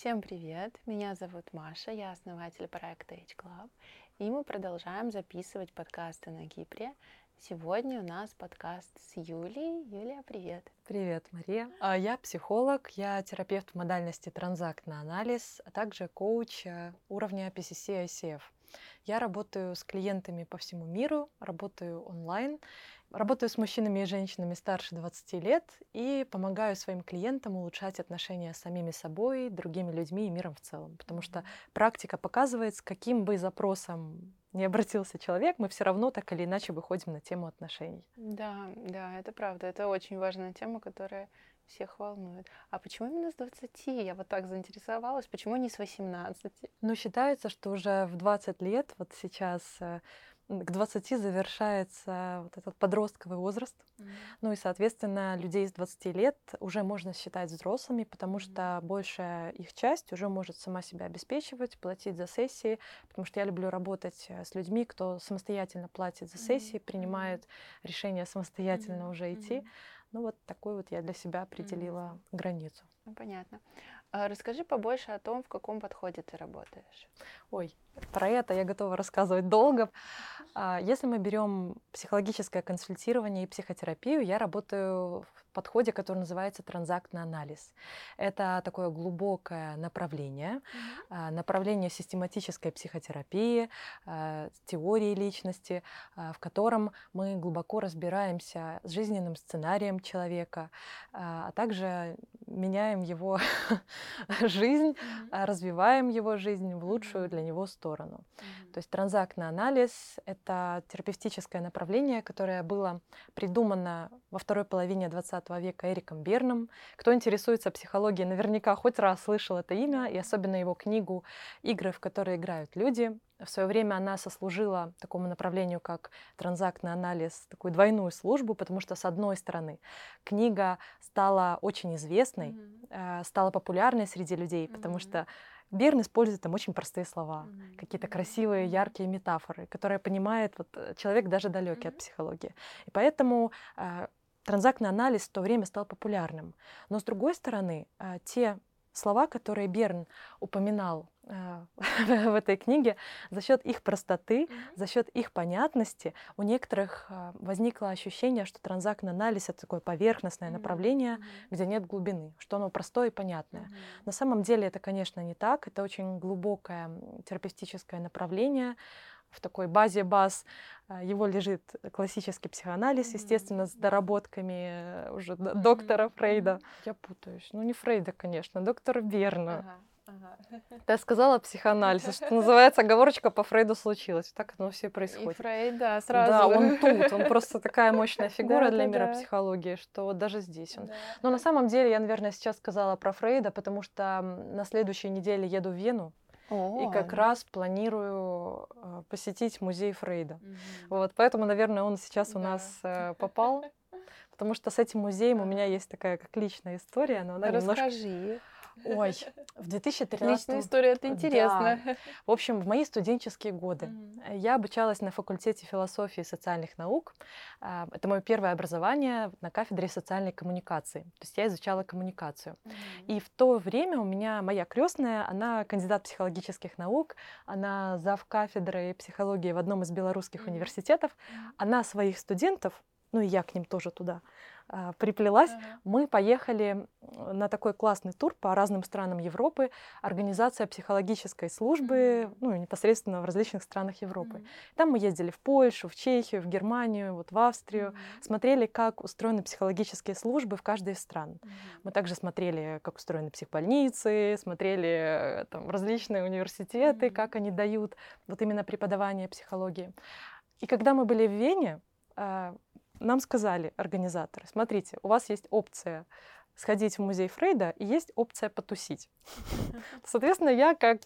Всем привет! Меня зовут Маша, я основатель проекта H Club, и мы продолжаем записывать подкасты на Кипре. Сегодня у нас подкаст с Юлией. Юлия, привет! Привет, Мария. А, я психолог, я терапевт в модальности транзактный анализ, а также коуч э, уровня PCC ICF. Я работаю с клиентами по всему миру, работаю онлайн Работаю с мужчинами и женщинами старше 20 лет и помогаю своим клиентам улучшать отношения с самими собой, другими людьми и миром в целом. Потому что практика показывает, с каким бы запросом не обратился человек, мы все равно так или иначе выходим на тему отношений. Да, да, это правда. Это очень важная тема, которая всех волнует. А почему именно с 20? Я вот так заинтересовалась. Почему не с 18? Ну, считается, что уже в 20 лет, вот сейчас э, к 20 завершается вот этот подростковый возраст. Mm-hmm. Ну и, соответственно, людей с 20 лет уже можно считать взрослыми, потому mm-hmm. что большая их часть уже может сама себя обеспечивать, платить за сессии, потому что я люблю работать э, с людьми, кто самостоятельно платит за сессии, mm-hmm. принимает решение самостоятельно mm-hmm. уже идти. Mm-hmm. Ну вот такой вот я для себя определила mm-hmm. границу. Ну, понятно. А расскажи побольше о том, в каком подходе ты работаешь. Ой, про это я готова рассказывать долго. А, если мы берем психологическое консультирование и психотерапию, я работаю в подходе, который называется транзактный анализ. Это такое глубокое направление, mm-hmm. направление систематической психотерапии, теории личности, в котором мы глубоко разбираемся с жизненным сценарием человека, а также меняем его жизнь, mm-hmm. развиваем его жизнь в лучшую для него сторону. Mm-hmm. То есть транзактный анализ — это терапевтическое направление, которое было придумано во второй половине 20 века Эриком Берном. Кто интересуется психологией, наверняка хоть раз слышал это имя, и особенно его книгу «Игры, в которые играют люди». В свое время она сослужила такому направлению, как транзактный анализ, такую двойную службу, потому что, с одной стороны, книга стала очень известной, mm-hmm. стала популярной среди людей, mm-hmm. потому что Берн использует там очень простые слова, mm-hmm. какие-то красивые, яркие метафоры, которые понимает вот, э, человек даже далекий mm-hmm. от психологии. И поэтому э, транзактный анализ в то время стал популярным. Но с другой стороны, э, те слова, которые Берн упоминал в этой книге, за счет их простоты, за счет их понятности, у некоторых э, возникло ощущение, что транзактный анализ это такое поверхностное направление, где нет глубины, что оно простое и понятное. На самом деле это, конечно, не так. Это очень глубокое терапевтическое направление, в такой базе баз а, его лежит классический психоанализ, естественно, с доработками э, уже доктора Фрейда. Я путаюсь. Ну, не Фрейда, конечно, доктора Берна. Ага. Я сказала психоанализ, что называется, оговорочка по Фрейду случилась. Так оно все происходит. И Фрейд, да, сразу. Да, он тут, он просто такая мощная фигура для мира психологии, что даже здесь он. Но на самом деле я, наверное, сейчас сказала про Фрейда, потому что на следующей неделе еду в Вену. О, и как раз планирую э, посетить музей Фрейда. Угу. Вот, поэтому, наверное, он сейчас да. у нас э, попал, потому что с этим музеем у меня есть такая как личная история, но она Расскажи. немножко... Ой, в 2013... Личная история, это интересно. Да. В общем, в мои студенческие годы mm-hmm. я обучалась на факультете философии и социальных наук. А, это мое первое образование на кафедре социальной коммуникации. То есть я изучала коммуникацию. Mm-hmm. И в то время у меня моя крестная, она кандидат психологических наук, она зав кафедры психологии в одном из белорусских mm-hmm. университетов. Она своих студентов, ну и я к ним тоже туда, приплелась, uh-huh. мы поехали на такой классный тур по разным странам Европы, организация психологической службы, uh-huh. ну, непосредственно в различных странах Европы. Uh-huh. Там мы ездили в Польшу, в Чехию, в Германию, вот в Австрию, uh-huh. смотрели, как устроены психологические службы в каждой из стран. Uh-huh. Мы также смотрели, как устроены психбольницы, смотрели там, различные университеты, uh-huh. как они дают вот именно преподавание психологии. И когда мы были в Вене, а, нам сказали организаторы, смотрите, у вас есть опция сходить в музей Фрейда и есть опция потусить. Соответственно, я как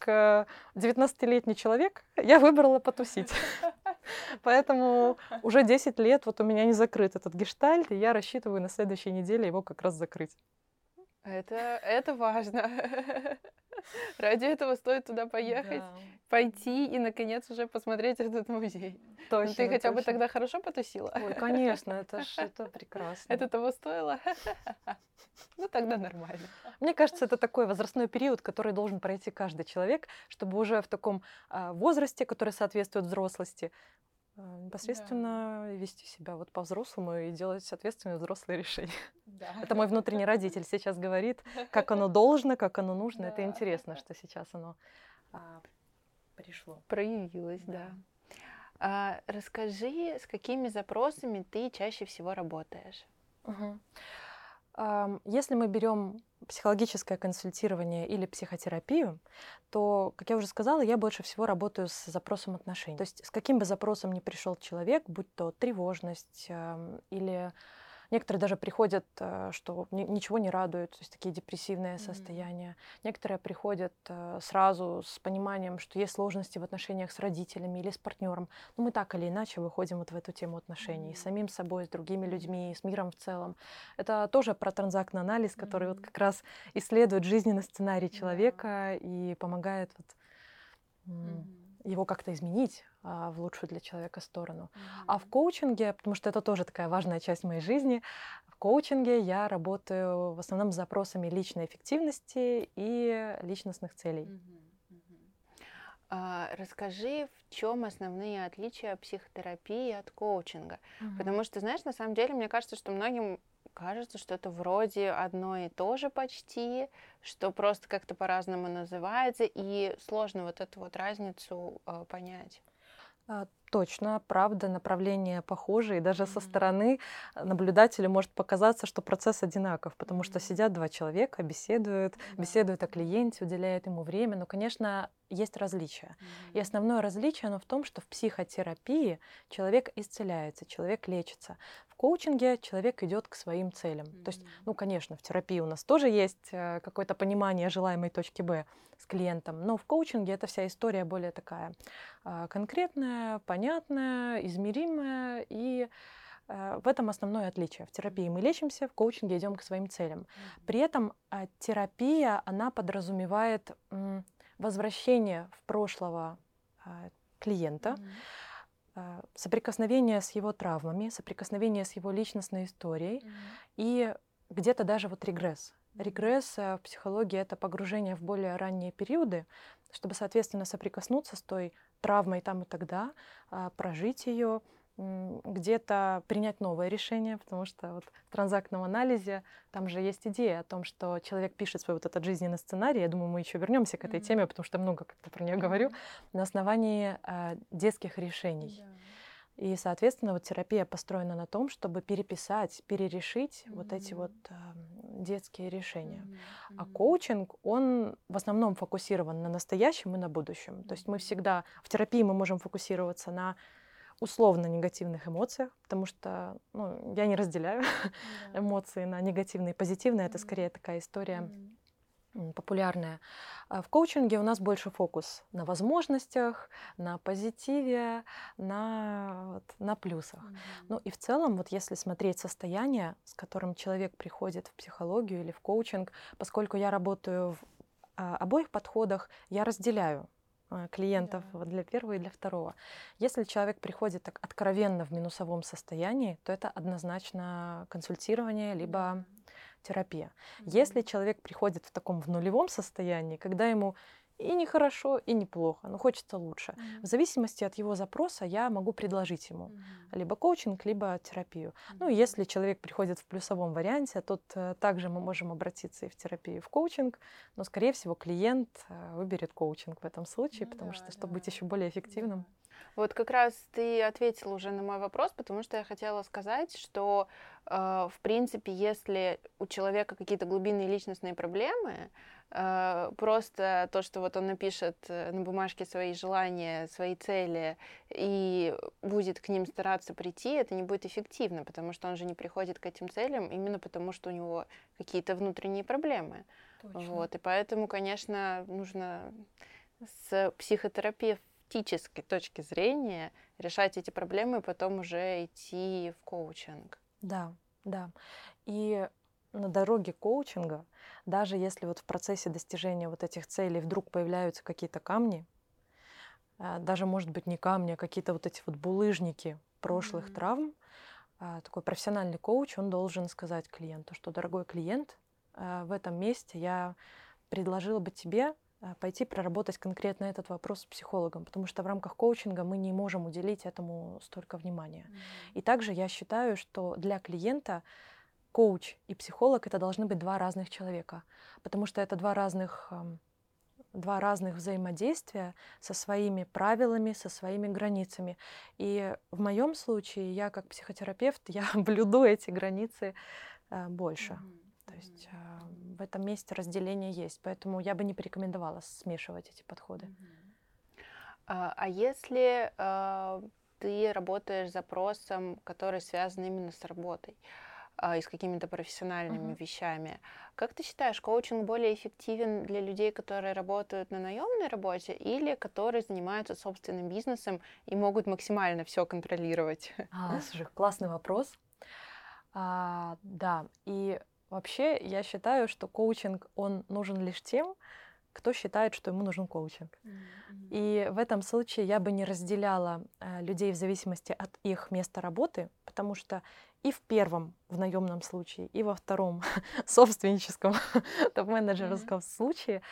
19-летний э, человек, я выбрала потусить. Поэтому уже 10 лет вот у меня не закрыт этот гештальт, и я рассчитываю на следующей неделе его как раз закрыть. Это, это важно. Ради этого стоит туда поехать, Да. пойти и, наконец, уже посмотреть этот музей. Ну, Точно, ты хотя бы точно. тогда хорошо потусила? Ой, конечно, это ж это прекрасно. Это того стоило? Ну, тогда нормально. Мне кажется, это такой возрастной период, который должен пройти каждый человек, чтобы уже в таком а, возрасте, который соответствует взрослости, а, непосредственно вести себя вот по-взрослому и делать ответственные взрослые решения. Это мой внутренний родитель сейчас говорит, как оно должно, как оно нужно. Это Да. интересно, что сейчас оно а, пришло. Проявилась, да. Да. А, расскажи, с какими запросами ты чаще всего работаешь? Мгм. Если мы берем психологическое консультирование или психотерапию, то, как я уже сказала, я больше всего работаю с запросом отношений. То есть с каким бы запросом ни пришел человек, будь то тревожность или некоторые даже приходят, а, что ни- ничего не радует, то есть такие депрессивные Мгм. состояния. Некоторые приходят а, сразу с пониманием, что есть сложности в отношениях с родителями или с партнером. Но мы так или иначе выходим вот в эту тему отношений Мгм. с самим собой, с другими людьми, с миром в целом. Это тоже про транзактный анализ, который вот Мгм. как раз исследует жизненный сценарий человека и помогает вот, м, его как-то изменить в лучшую для человека сторону. А в коучинге, потому что это тоже такая важная часть моей жизни, в коучинге я работаю в основном с запросами личной эффективности и личностных целей. А, Расскажи, в чем основные отличия психотерапии от коучинга? Потому что, знаешь, на самом деле, мне кажется, что многим кажется, что это вроде одно и то же почти, что просто как-то по-разному называется, и сложно вот эту вот разницу э, понять. А, Точно, правда, направления похожи, и даже со Мгм. стороны наблюдателю может показаться, что процесс одинаков, потому что сидят два человека, беседуют, беседуют о клиенте, уделяют ему время, но, конечно, есть различия. И основное различие оно в том, что в психотерапии человек исцеляется, человек лечится. В коучинге человек идет к своим целям. То есть, ну, конечно, в терапии у нас тоже есть э, какое-то понимание желаемой точки Б с клиентом, но в коучинге эта вся история более такая а, конкретная, понятная, измеримая, и э, в этом основное отличие. В терапии мы лечимся, в коучинге идем к своим целям. При этом а, терапия, она подразумевает возвращение в прошлого а, клиента, а, соприкосновение с его травмами, соприкосновение с его личностной историей и где-то даже вот регресс. Регресс э, в психологии это погружение в более ранние периоды, чтобы, соответственно, соприкоснуться с той травмой там и тогда, а, прожить ее, где-то принять новое решение, потому что вот в транзактном анализе там же есть идея о том, что человек пишет свой вот этот жизненный сценарий. Я думаю, мы еще вернемся к этой Мгм. теме, потому что много как-то про нее говорю на основании а, детских решений. И, соответственно, вот терапия построена на том, чтобы переписать, перерешить вот эти вот ам, детские решения. А коучинг, он в основном фокусирован на настоящем и на будущем. То есть мы всегда в терапии мы можем фокусироваться на условно негативных эмоциях, потому что ну, я не разделяю эмоции на негативные и позитивные. Это скорее такая история популярная. А в коучинге у нас больше фокус на возможностях, на позитиве, на, вот, на плюсах. Ну и в целом, вот если смотреть состояние, с которым человек приходит в психологию или в коучинг, поскольку я работаю в а, обоих подходах, я разделяю клиентов Да. для первого и для второго. Если человек приходит так откровенно в минусовом состоянии, то это однозначно консультирование либо терапия. Если человек приходит в таком в нулевом состоянии, когда ему и нехорошо, и неплохо, но хочется лучше, в зависимости от его запроса я могу предложить ему либо коучинг, либо терапию. Ну, и если человек приходит в плюсовом варианте, тут э, также мы можем обратиться и в терапию, и в коучинг, но, скорее всего, клиент э, выберет коучинг в этом случае, Ну потому что, чтобы да, быть еще более эффективным. Вот как раз ты ответила уже на мой вопрос, потому что я хотела сказать, что э, в принципе, если у человека какие-то глубинные личностные проблемы, просто то, что вот он напишет э, на бумажке свои желания, свои цели и будет к ним стараться прийти, это не будет эффективно, потому что он же не приходит к этим целям именно потому, что у него какие-то внутренние проблемы. Вот, и поэтому, конечно, нужно с психотерапевтической точки зрения решать эти проблемы и потом уже идти в коучинг. Да, да. И на дороге коучинга, даже если вот в процессе достижения вот этих целей вдруг появляются какие-то камни, а, даже, может быть, не камни, а какие-то вот эти вот булыжники прошлых mm-hmm. травм, а, такой профессиональный коуч, он должен сказать клиенту, что, дорогой клиент, в этом месте я предложила бы тебе пойти проработать конкретно этот вопрос с психологом, потому что в рамках коучинга мы не можем уделить этому столько внимания. Mm-hmm. И также я считаю, что для клиента коуч и психолог это должны быть два разных человека, потому что это два разных два разных взаимодействия со своими правилами, со своими границами. И в моем случае я как психотерапевт я блюду эти границы э, больше. Mm-hmm. То есть э, в этом месте разделение есть, поэтому я бы не порекомендовала смешивать эти подходы. Mm-hmm. А, а если э, ты работаешь запросом, который связан именно с работой? а, и с какими-то профессиональными uh-huh. вещами. Как ты считаешь, коучинг более эффективен для людей, которые работают на наемной работе или которые занимаются собственным бизнесом и могут максимально все контролировать? А, слушай, классный вопрос. А, да, и вообще я считаю, что коучинг, он нужен лишь тем, кто считает, что ему нужен коучинг. Mm-hmm. И в этом случае я бы не разделяла э, людей в зависимости от их места работы, потому что и в первом, в наемном случае, и во втором, собственническом, топ-менеджерском mm-hmm. случае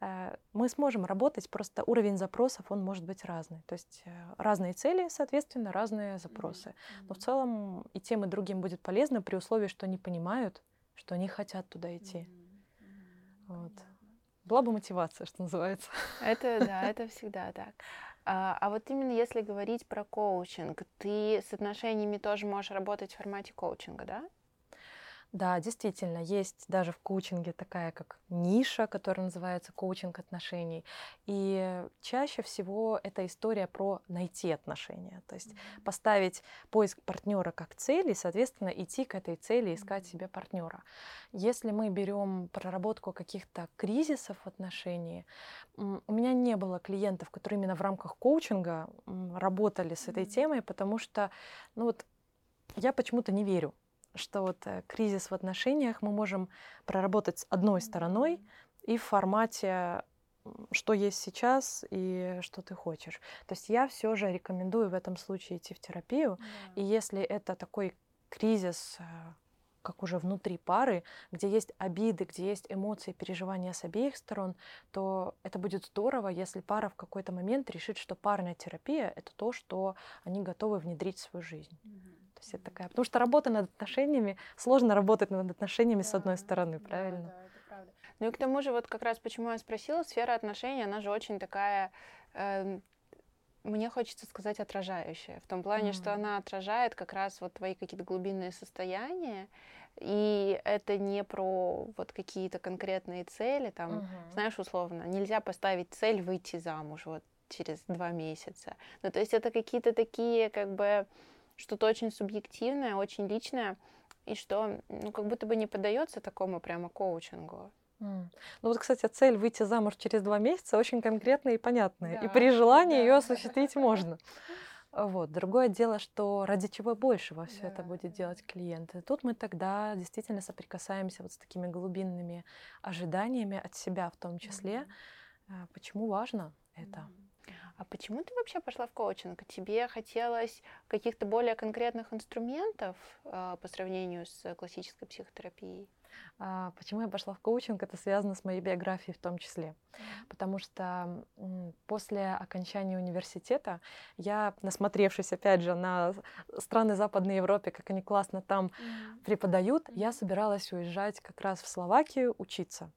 э, мы сможем работать, просто уровень запросов, он может быть разный. То есть э, разные цели, соответственно, разные запросы. Mm-hmm. Но в целом и тем, и другим будет полезно при условии, что они понимают, что они хотят туда идти. Mm-hmm. Вот. Была бы мотивация, что называется. Это да, это всегда так. А, а вот именно если говорить про коучинг, ты с отношениями тоже можешь работать в формате коучинга, да? Да, действительно, есть даже в коучинге такая как ниша, которая называется коучинг отношений. И чаще всего это история про найти отношения. То есть mm-hmm. поставить поиск партнера как цель и, соответственно, идти к этой цели, искать mm-hmm. себе партнера. Если мы берем проработку каких-то кризисов в отношении, у меня не было клиентов, которые именно в рамках коучинга работали с этой mm-hmm. темой, потому что, ну вот, я почему-то не верю что вот э, кризис в отношениях мы можем проработать с одной стороной и в формате что есть сейчас и что ты хочешь. То есть я все же рекомендую в этом случае идти в терапию. Yeah. И если это такой кризис, э, как уже внутри пары, где есть обиды, где есть эмоции, переживания с обеих сторон, то это будет здорово, если пара в какой-то момент решит, что парная терапия это то, что они готовы внедрить в свою жизнь. Mm-hmm есть это такая, потому что работа над отношениями, сложно работать над отношениями да, с одной стороны, правильно? Да, да, это правда. Ну и к тому же, вот как раз почему я спросила, сфера отношений, она же очень такая, э, мне хочется сказать, отражающая. В том плане, mm. что она отражает как раз вот твои какие-то глубинные состояния, и это не про вот какие-то конкретные цели, там, uh-huh. знаешь, условно, нельзя поставить цель выйти замуж вот через два месяца. Ну, то есть это какие-то такие, как бы, что-то очень субъективное, очень личное, и что, ну, как будто бы не поддается такому прямо коучингу. Ну вот, кстати, цель выйти замуж через два месяца очень конкретная и понятная. Да, и при желании да. ее осуществить можно. Вот. Другое дело, что ради чего больше во все да. это будет делать клиент. И тут мы тогда действительно соприкасаемся вот с такими глубинными ожиданиями от себя в том числе. Mm-hmm. Почему важно это? Mm-hmm. А почему ты вообще пошла в коучинг? Тебе хотелось каких-то более конкретных инструментов э, по сравнению с классической психотерапией? А, почему я пошла в коучинг? Это связано с моей биографией в том числе. Потому что после окончания университета я, насмотревшись опять же на страны Западной Европы, как они классно там преподают, я собиралась уезжать как раз в Словакию учиться.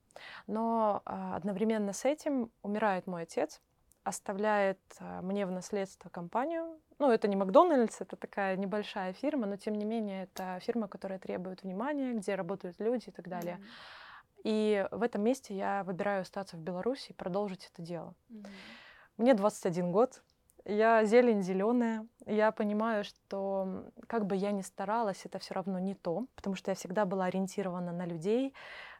Но а, одновременно с этим умирает мой отец оставляет э, мне в наследство компанию. Ну, это не Макдональдс, это такая небольшая фирма, но тем не менее это фирма, которая требует внимания, где работают люди и так далее. Mm-hmm. И в этом месте я выбираю остаться в Беларуси и продолжить это дело. Mm-hmm. Мне 21 год, я зелень зеленая. Я понимаю, что как бы я ни старалась, это все равно не то, потому что я всегда была ориентирована на людей,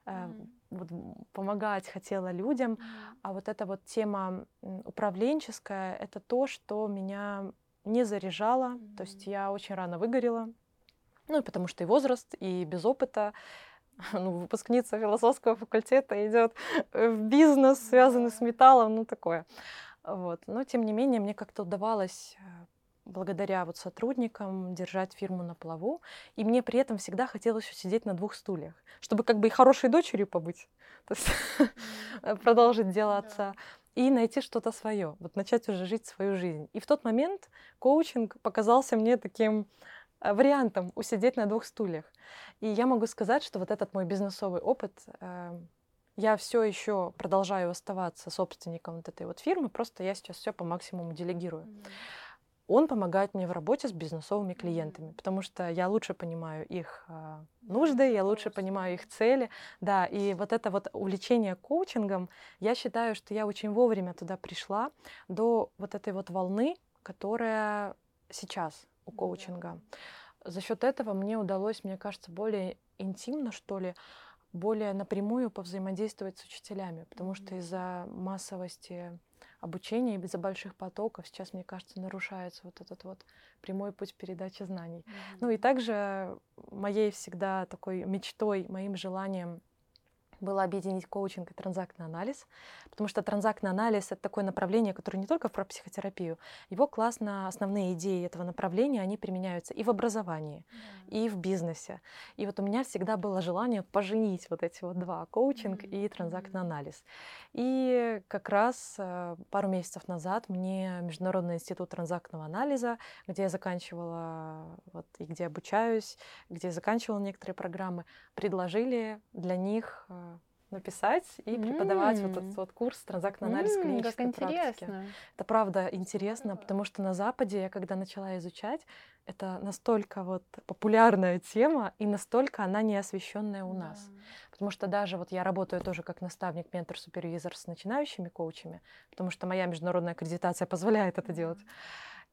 mm-hmm вот, помогать хотела людям, mm-hmm. а вот эта вот тема управленческая, это то, что меня не заряжало, mm-hmm. то есть я очень рано выгорела, ну, потому что и возраст, и без опыта, ну, выпускница философского факультета идет в бизнес, связанный с металлом, ну такое. Вот. Но тем не менее мне как-то удавалось э, благодаря вот сотрудникам держать фирму на плаву. И мне при этом всегда хотелось сидеть на двух стульях, чтобы как бы и хорошей дочерью побыть, то есть продолжить дело отца, и найти что-то свое, вот начать уже жить свою жизнь. И в тот момент коучинг показался мне таким э, вариантом усидеть на двух стульях. И я могу сказать, что вот этот мой бизнесовый опыт, эм, я все еще продолжаю оставаться собственником вот этой вот фирмы, просто я сейчас все по максимуму делегирую. Mm-hmm он помогает мне в работе с бизнесовыми клиентами, потому что я лучше понимаю их э, нужды, я лучше понимаю их цели, да, и вот это вот увлечение коучингом, я считаю, что я очень вовремя туда пришла до вот этой вот волны, которая сейчас у коучинга. За счет этого мне удалось, мне кажется, более интимно, что ли, более напрямую повзаимодействовать с учителями, потому что из-за массовости обучения из-за больших потоков сейчас, мне кажется, нарушается вот этот вот прямой путь передачи знаний. Mm-hmm. Ну и также моей всегда такой мечтой, моим желанием было объединить коучинг и транзактный анализ, потому что транзактный анализ — это такое направление, которое не только про психотерапию. Его классно, основные идеи этого направления, они применяются и в образовании, да. и в бизнесе. И вот у меня всегда было желание поженить вот эти вот два — коучинг mm-hmm. и транзактный анализ. И как раз э, пару месяцев назад мне Международный институт транзактного анализа, где я заканчивала, вот, и где обучаюсь, где я заканчивала некоторые программы, предложили для них э, написать и преподавать mm. вот этот вот курс транзактный анализ mm, клинической как практики. Это правда интересно, потому что на Западе я когда начала изучать, это настолько вот популярная тема и настолько она не освещенная у нас. Да. Потому что даже вот я работаю тоже как наставник, ментор, супервизор с начинающими коучами, потому что моя международная аккредитация позволяет это делать.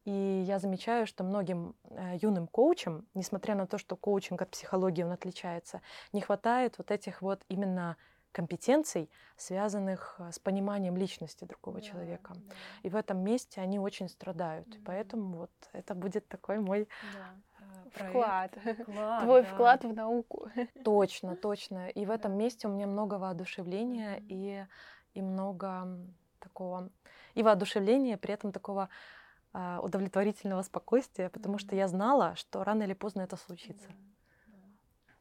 И я замечаю, что многим э, юным коучам, несмотря на то, что коучинг от психологии он отличается, не хватает вот этих вот именно компетенций, связанных э, с пониманием личности другого да, человека. Да. И в этом месте они очень страдают. Mm-hmm. Поэтому вот это будет такой мой да. Э, вклад. вклад. Твой да. вклад в науку. Точно, точно. И в этом месте у меня много воодушевления mm-hmm. и, и много такого и воодушевления, при этом такого а, удовлетворительного спокойствия, потому mm-hmm. что я знала, что рано или поздно это случится. Mm-hmm.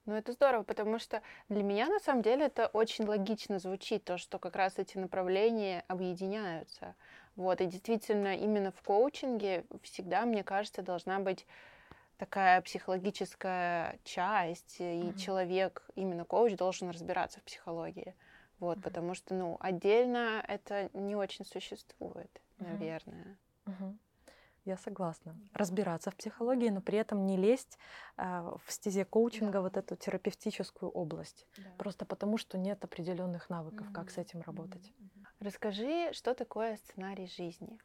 Ну, это здорово, потому что для меня, на самом деле, это очень логично звучит, то, что как раз эти направления объединяются. Вот, и действительно, именно в коучинге всегда, мне кажется, должна быть такая психологическая часть, и mm-hmm. человек, именно коуч, должен разбираться в психологии. Вот, mm-hmm. потому что, ну, отдельно это не очень существует, mm-hmm. наверное. Mm-hmm. Я согласна. Разбираться в психологии, но при этом не лезть э, в стезе коучинга да. вот эту терапевтическую область. Да. Просто потому, что нет определенных навыков, mm-hmm. как с этим работать. Mm-hmm. Расскажи, что такое сценарий жизни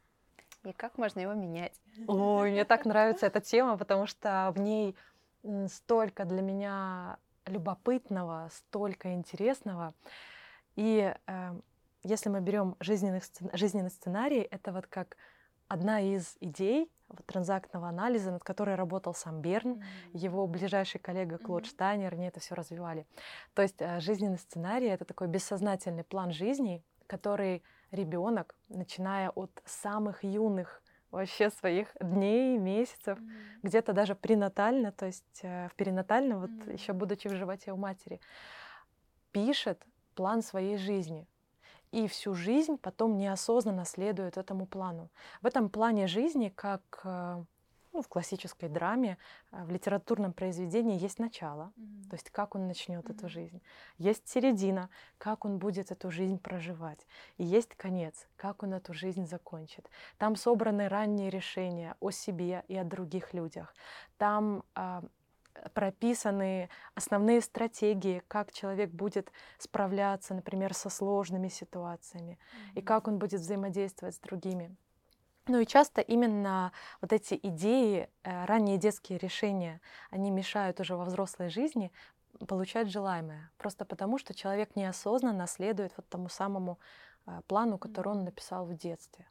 и как можно его менять? Ой, мне так нравится эта тема, потому что в ней столько для меня любопытного, столько интересного. И э, если мы берем жизненный, жизненный сценарий, это вот как одна из идей вот, транзактного анализа, над которой работал сам Берн, mm-hmm. его ближайший коллега Клод mm-hmm. Штайнер, они это все развивали. То есть э, жизненный сценарий это такой бессознательный план жизни, который ребенок, начиная от самых юных вообще своих дней, месяцев, mm-hmm. где-то даже пренатально, то есть э, в перинатальном, вот mm-hmm. еще будучи в животе у матери, пишет план своей жизни и всю жизнь потом неосознанно следует этому плану. В этом плане жизни, как э, ну, в классической драме, э, в литературном произведении есть начало, mm-hmm. то есть как он начнет mm-hmm. эту жизнь, есть середина, как он будет эту жизнь проживать, и есть конец, как он эту жизнь закончит. Там собраны ранние решения о себе и о других людях. Там а, прописаны основные стратегии, как человек будет справляться, например, со сложными ситуациями, mm-hmm. и как он будет взаимодействовать с другими. Ну и часто именно вот эти идеи, э, ранние детские решения, они мешают уже во взрослой жизни получать желаемое. Просто потому, что человек неосознанно следует вот тому самому э, плану, который он написал в детстве.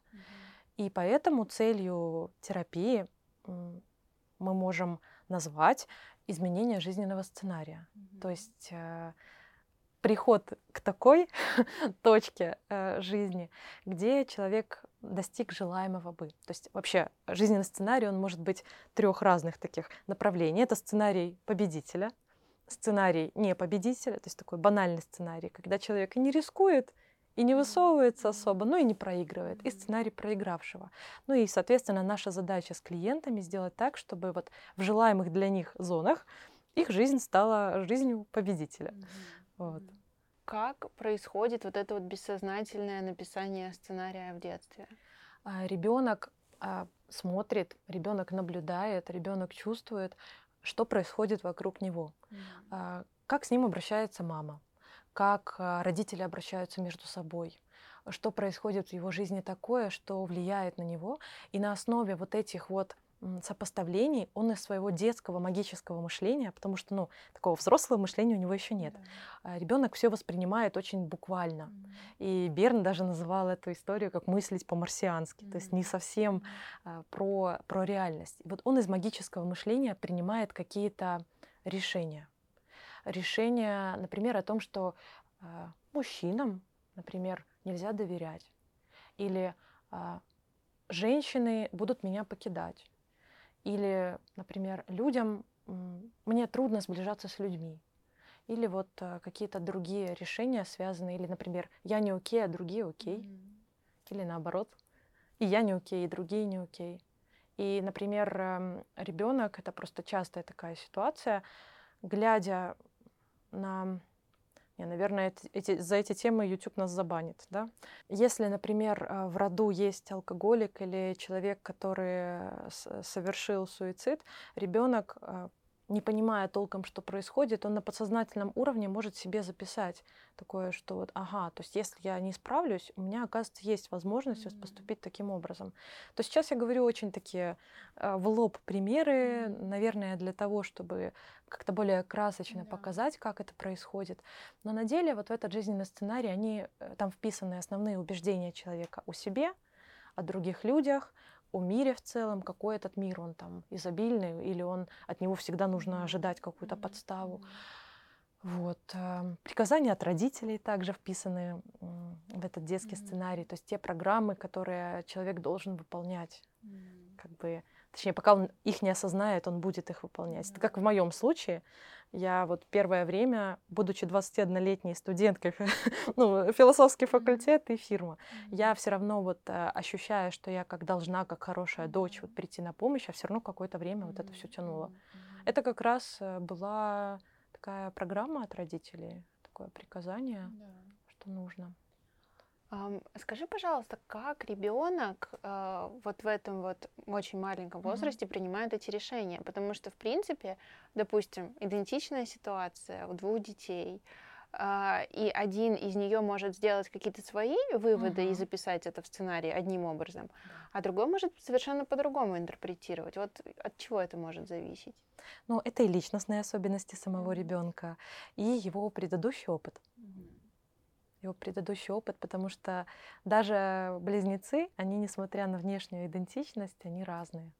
И поэтому целью терапии мы можем назвать изменение жизненного сценария. Mm-hmm. То есть э, приход к такой точке э, жизни, где человек достиг желаемого бы. То есть вообще жизненный сценарий, он может быть трех разных таких направлений. Это сценарий победителя, сценарий не победителя, то есть такой банальный сценарий, когда человек и не рискует, и не высовывается особо, ну и не проигрывает, и сценарий проигравшего. Ну и, соответственно, наша задача с клиентами сделать так, чтобы вот в желаемых для них зонах их жизнь стала жизнью победителя. Вот. Как происходит вот это вот бессознательное написание сценария в детстве? А, ребенок а, смотрит, ребенок наблюдает, ребенок чувствует, что происходит вокруг него, mm-hmm. как с ним обращается мама, как родители обращаются между собой, что происходит в его жизни такое, что влияет на него. И на основе вот этих вот сопоставлений он из своего детского магического мышления, потому что, ну, такого взрослого мышления у него еще нет. Да. Ребенок все воспринимает очень буквально. Mm. И Берн даже называл эту историю как мыслить по-марсиански, mm. то есть не совсем а, про, про реальность. И вот он из магического мышления принимает какие-то решения. Решения, например, о том, что а, мужчинам, например, нельзя доверять. Или а, женщины будут меня покидать или, например, людям мне трудно сближаться с людьми. Или вот э, какие-то другие решения связанные, или, например, я не окей, а другие окей. Mm-hmm. Или наоборот. И я не окей, и другие не окей. И, например, эм, ребенок это просто частая такая ситуация, глядя на не, наверное, эти, за эти темы YouTube нас забанит. Да? Если, например, э, в роду есть алкоголик или человек, который э, совершил суицид, ребенок э, не понимая толком, что происходит, он на подсознательном уровне может себе записать такое, что вот, ага, то есть если я не справлюсь, у меня, оказывается, есть возможность mm-hmm. поступить таким образом. То сейчас я говорю очень такие э, в лоб примеры, mm-hmm. наверное, для того, чтобы как-то более красочно yeah. показать, как это происходит. Но на деле вот в этот жизненный сценарий, они, э, там вписаны основные убеждения человека о себе, о других людях, о мире в целом, какой этот мир, он там изобильный, или он от него всегда нужно ожидать какую-то подставу. Вот. Эм, приказания от родителей также вписаны в этот детский mm-hmm. сценарий, то есть те программы, которые человек должен выполнять, mm-hmm. как бы, точнее, пока он их не осознает, он будет их выполнять. Это как в моем случае, я вот первое время, будучи 21-летней студенткой, ну, философский факультет и фирма, я все равно вот э, ощущаю, что я как должна, как хорошая дочь, вот прийти на помощь, а все равно какое-то время вот это все тянуло. Это как раз э, была такая программа от родителей, такое приказание, что нужно. Скажи, пожалуйста, как ребенок э, вот в этом вот очень маленьком возрасте mm-hmm. принимает эти решения? Потому что, в принципе, допустим, идентичная ситуация у двух детей, э, и один из нее может сделать какие-то свои выводы mm-hmm. и записать это в сценарий одним образом, а другой может совершенно по-другому интерпретировать. Вот от чего это может зависеть? Ну, это и личностные особенности самого ребенка, и его предыдущий опыт. Mm-hmm его предыдущий опыт, потому что даже близнецы, они, несмотря на внешнюю идентичность, они разные.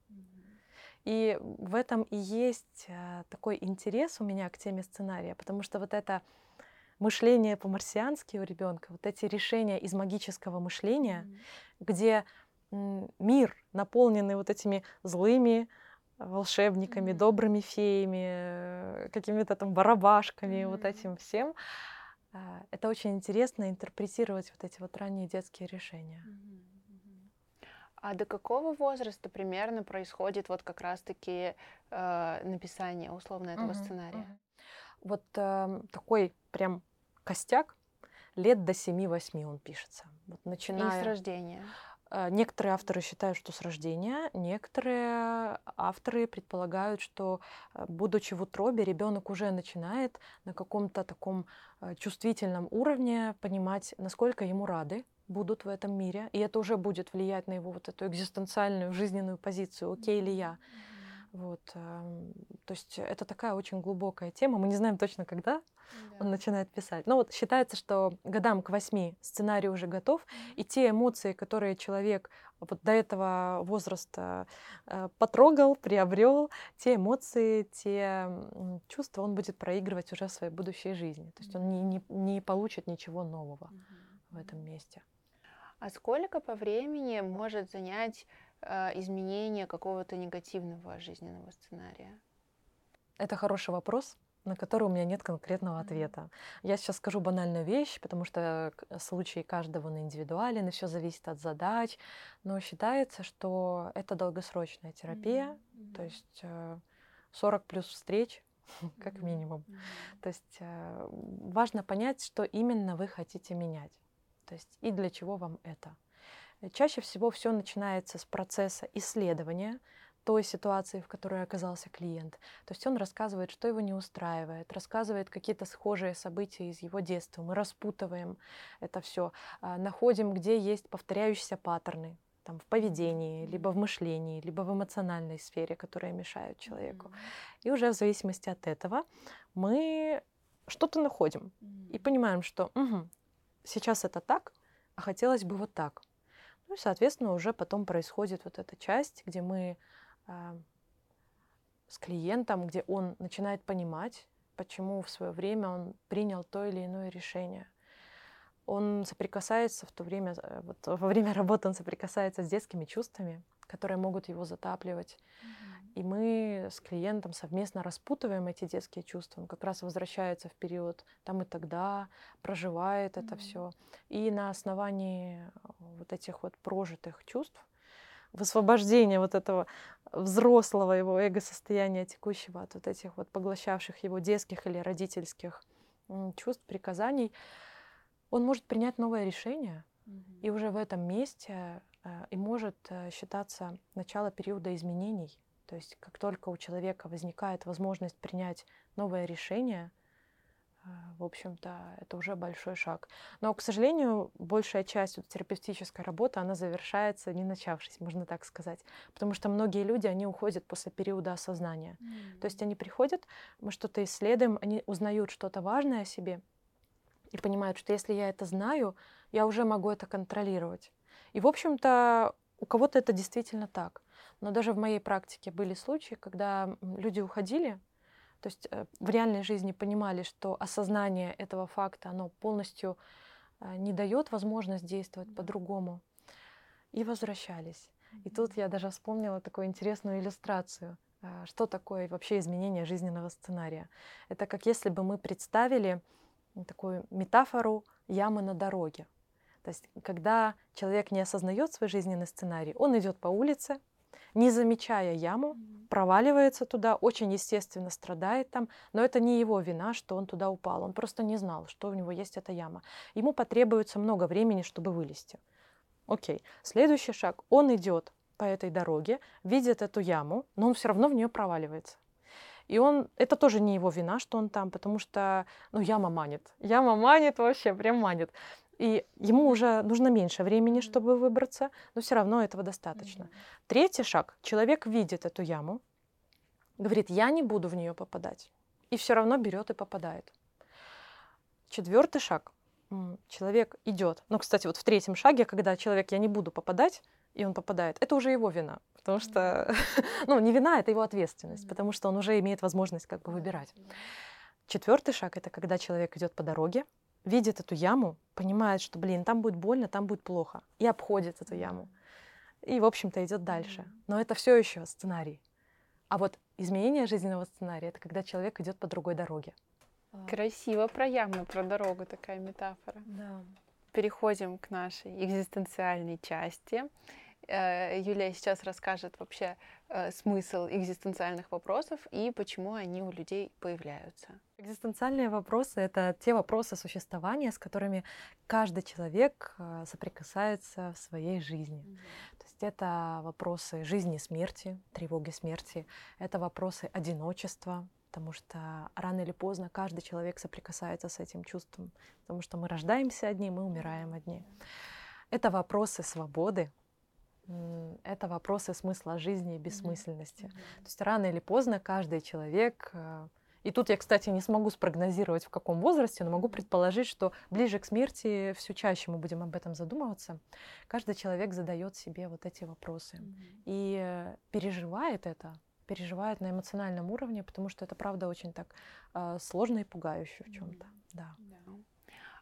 И в этом и есть э, такой интерес у меня к теме сценария, потому что вот это мышление по-марсиански у ребенка, вот эти решения из магического мышления, mm-hmm. где мир наполненный вот этими злыми волшебниками, mm-hmm. добрыми феями, э, какими-то там барабашками, mm-hmm. вот этим всем, это очень интересно интерпретировать вот эти вот ранние детские решения. А до какого возраста примерно происходит вот как раз-таки э, написание условно этого uh-huh, сценария? Uh-huh. Вот э, такой прям костяк лет до 7-8 он пишется. Вот начиная... И с рождения. Э, некоторые авторы считают, что с рождения, некоторые авторы предполагают, что, э, будучи в утробе, ребенок уже начинает на каком-то таком э, чувствительном уровне понимать, насколько ему рады будут в этом мире, и это уже будет влиять на его вот эту экзистенциальную жизненную позицию, окей ли я. Вот, то есть это такая очень глубокая тема. Мы не знаем точно, когда да. он начинает писать. Но вот считается, что годам к восьми сценарий уже готов, и те эмоции, которые человек вот до этого возраста э, потрогал, приобрел, те эмоции, те чувства он будет проигрывать уже в своей будущей жизни. То есть он не, не, не получит ничего нового mm-hmm. в этом месте. А сколько по времени может занять э, изменение какого-то негативного жизненного сценария? Это хороший вопрос на который у меня нет конкретного ответа. Я сейчас скажу банальную вещь, потому что случай каждого на индивидуален, и все зависит от задач, но считается, что это долгосрочная терапия, mm-hmm. то есть 40 э, плюс встреч, как минимум. Mm-hmm. То есть важно понять, что именно вы хотите менять, то есть и для чего вам это. Чаще всего все начинается с процесса исследования, той ситуации, в которой оказался клиент. То есть он рассказывает, что его не устраивает, рассказывает какие-то схожие события из его детства. Мы распутываем это все, а, находим, где есть повторяющиеся паттерны там, в поведении, либо в мышлении, либо в эмоциональной сфере, которые мешают человеку. И уже в зависимости от этого мы что-то находим и понимаем, что угу, сейчас это так, а хотелось бы вот так. Ну и, соответственно, уже потом происходит вот эта часть, где мы а, с клиентом, где он начинает понимать, почему в свое время он принял то или иное решение. Он соприкасается в то время, э, вот во время работы он соприкасается с детскими чувствами, которые могут его затапливать. Mm-hmm. И мы с клиентом совместно распутываем эти детские чувства. Он как раз возвращается в период там и тогда, проживает mm-hmm. это все. И на основании вот этих вот прожитых чувств высвобождение вот этого взрослого его эго-состояния текущего от вот этих вот поглощавших его детских или родительских чувств, приказаний, он может принять новое решение, mm-hmm. и уже в этом месте э, и может э, считаться начало периода изменений. То есть как только у человека возникает возможность принять новое решение, в общем-то, это уже большой шаг. Но, к сожалению, большая часть вот, терапевтической работы, она завершается не начавшись, можно так сказать. Потому что многие люди, они уходят после периода осознания. Mm-hmm. То есть они приходят, мы что-то исследуем, они узнают что-то важное о себе и понимают, что если я это знаю, я уже могу это контролировать. И, в общем-то, у кого-то это действительно так. Но даже в моей практике были случаи, когда люди уходили, то есть э, в реальной жизни понимали, что осознание этого факта, оно полностью э, не дает возможность действовать по-другому. И возвращались. И тут я даже вспомнила такую интересную иллюстрацию. Э, что такое вообще изменение жизненного сценария? Это как если бы мы представили такую метафору ямы на дороге. То есть, когда человек не осознает свой жизненный сценарий, он идет по улице, не замечая яму, проваливается туда, очень естественно страдает там, но это не его вина, что он туда упал. Он просто не знал, что у него есть эта яма. Ему потребуется много времени, чтобы вылезти. Окей. Следующий шаг. Он идет по этой дороге, видит эту яму, но он все равно в нее проваливается. И он, это тоже не его вина, что он там, потому что, ну, яма манит. Яма манит вообще, прям манит. И ему уже нужно меньше времени, чтобы выбраться, но все равно этого достаточно. Mm-hmm. Третий шаг. Человек видит эту яму, говорит, я не буду в нее попадать. И все равно берет и попадает. Четвертый шаг. Человек идет. Ну, кстати, вот в третьем шаге, когда человек, я не буду попадать, и он попадает, это уже его вина. Потому что, ну, не вина, это его ответственность, потому что он уже имеет возможность как бы выбирать. Четвертый шаг это когда человек идет по дороге, видит эту яму, понимает, что, блин, там будет больно, там будет плохо, и обходит эту яму. И, в общем-то, идет дальше. Но это все еще сценарий. А вот изменение жизненного сценария это когда человек идет по другой дороге. Красиво про яму, про дорогу такая метафора. Да. Переходим к нашей экзистенциальной части. Э, Юлия сейчас расскажет вообще э, смысл экзистенциальных вопросов и почему они у людей появляются. Экзистенциальные вопросы — это те вопросы существования, с которыми каждый человек э, соприкасается в своей жизни. Mm-hmm. То есть это вопросы жизни и смерти, тревоги смерти, это вопросы одиночества, потому что рано или поздно каждый человек соприкасается с этим чувством, потому что мы рождаемся одни, мы умираем одни. Это вопросы свободы, это вопросы смысла жизни и бессмысленности. Mm-hmm. То есть рано или поздно каждый человек э, и тут я, кстати, не смогу спрогнозировать, в каком возрасте, но могу предположить, что ближе к смерти все чаще мы будем об этом задумываться. Каждый человек задает себе вот эти вопросы mm-hmm. и э, переживает это, переживает на эмоциональном уровне, потому что это правда очень так э, сложно и пугающе в чем-то. Mm-hmm. Да. Yeah.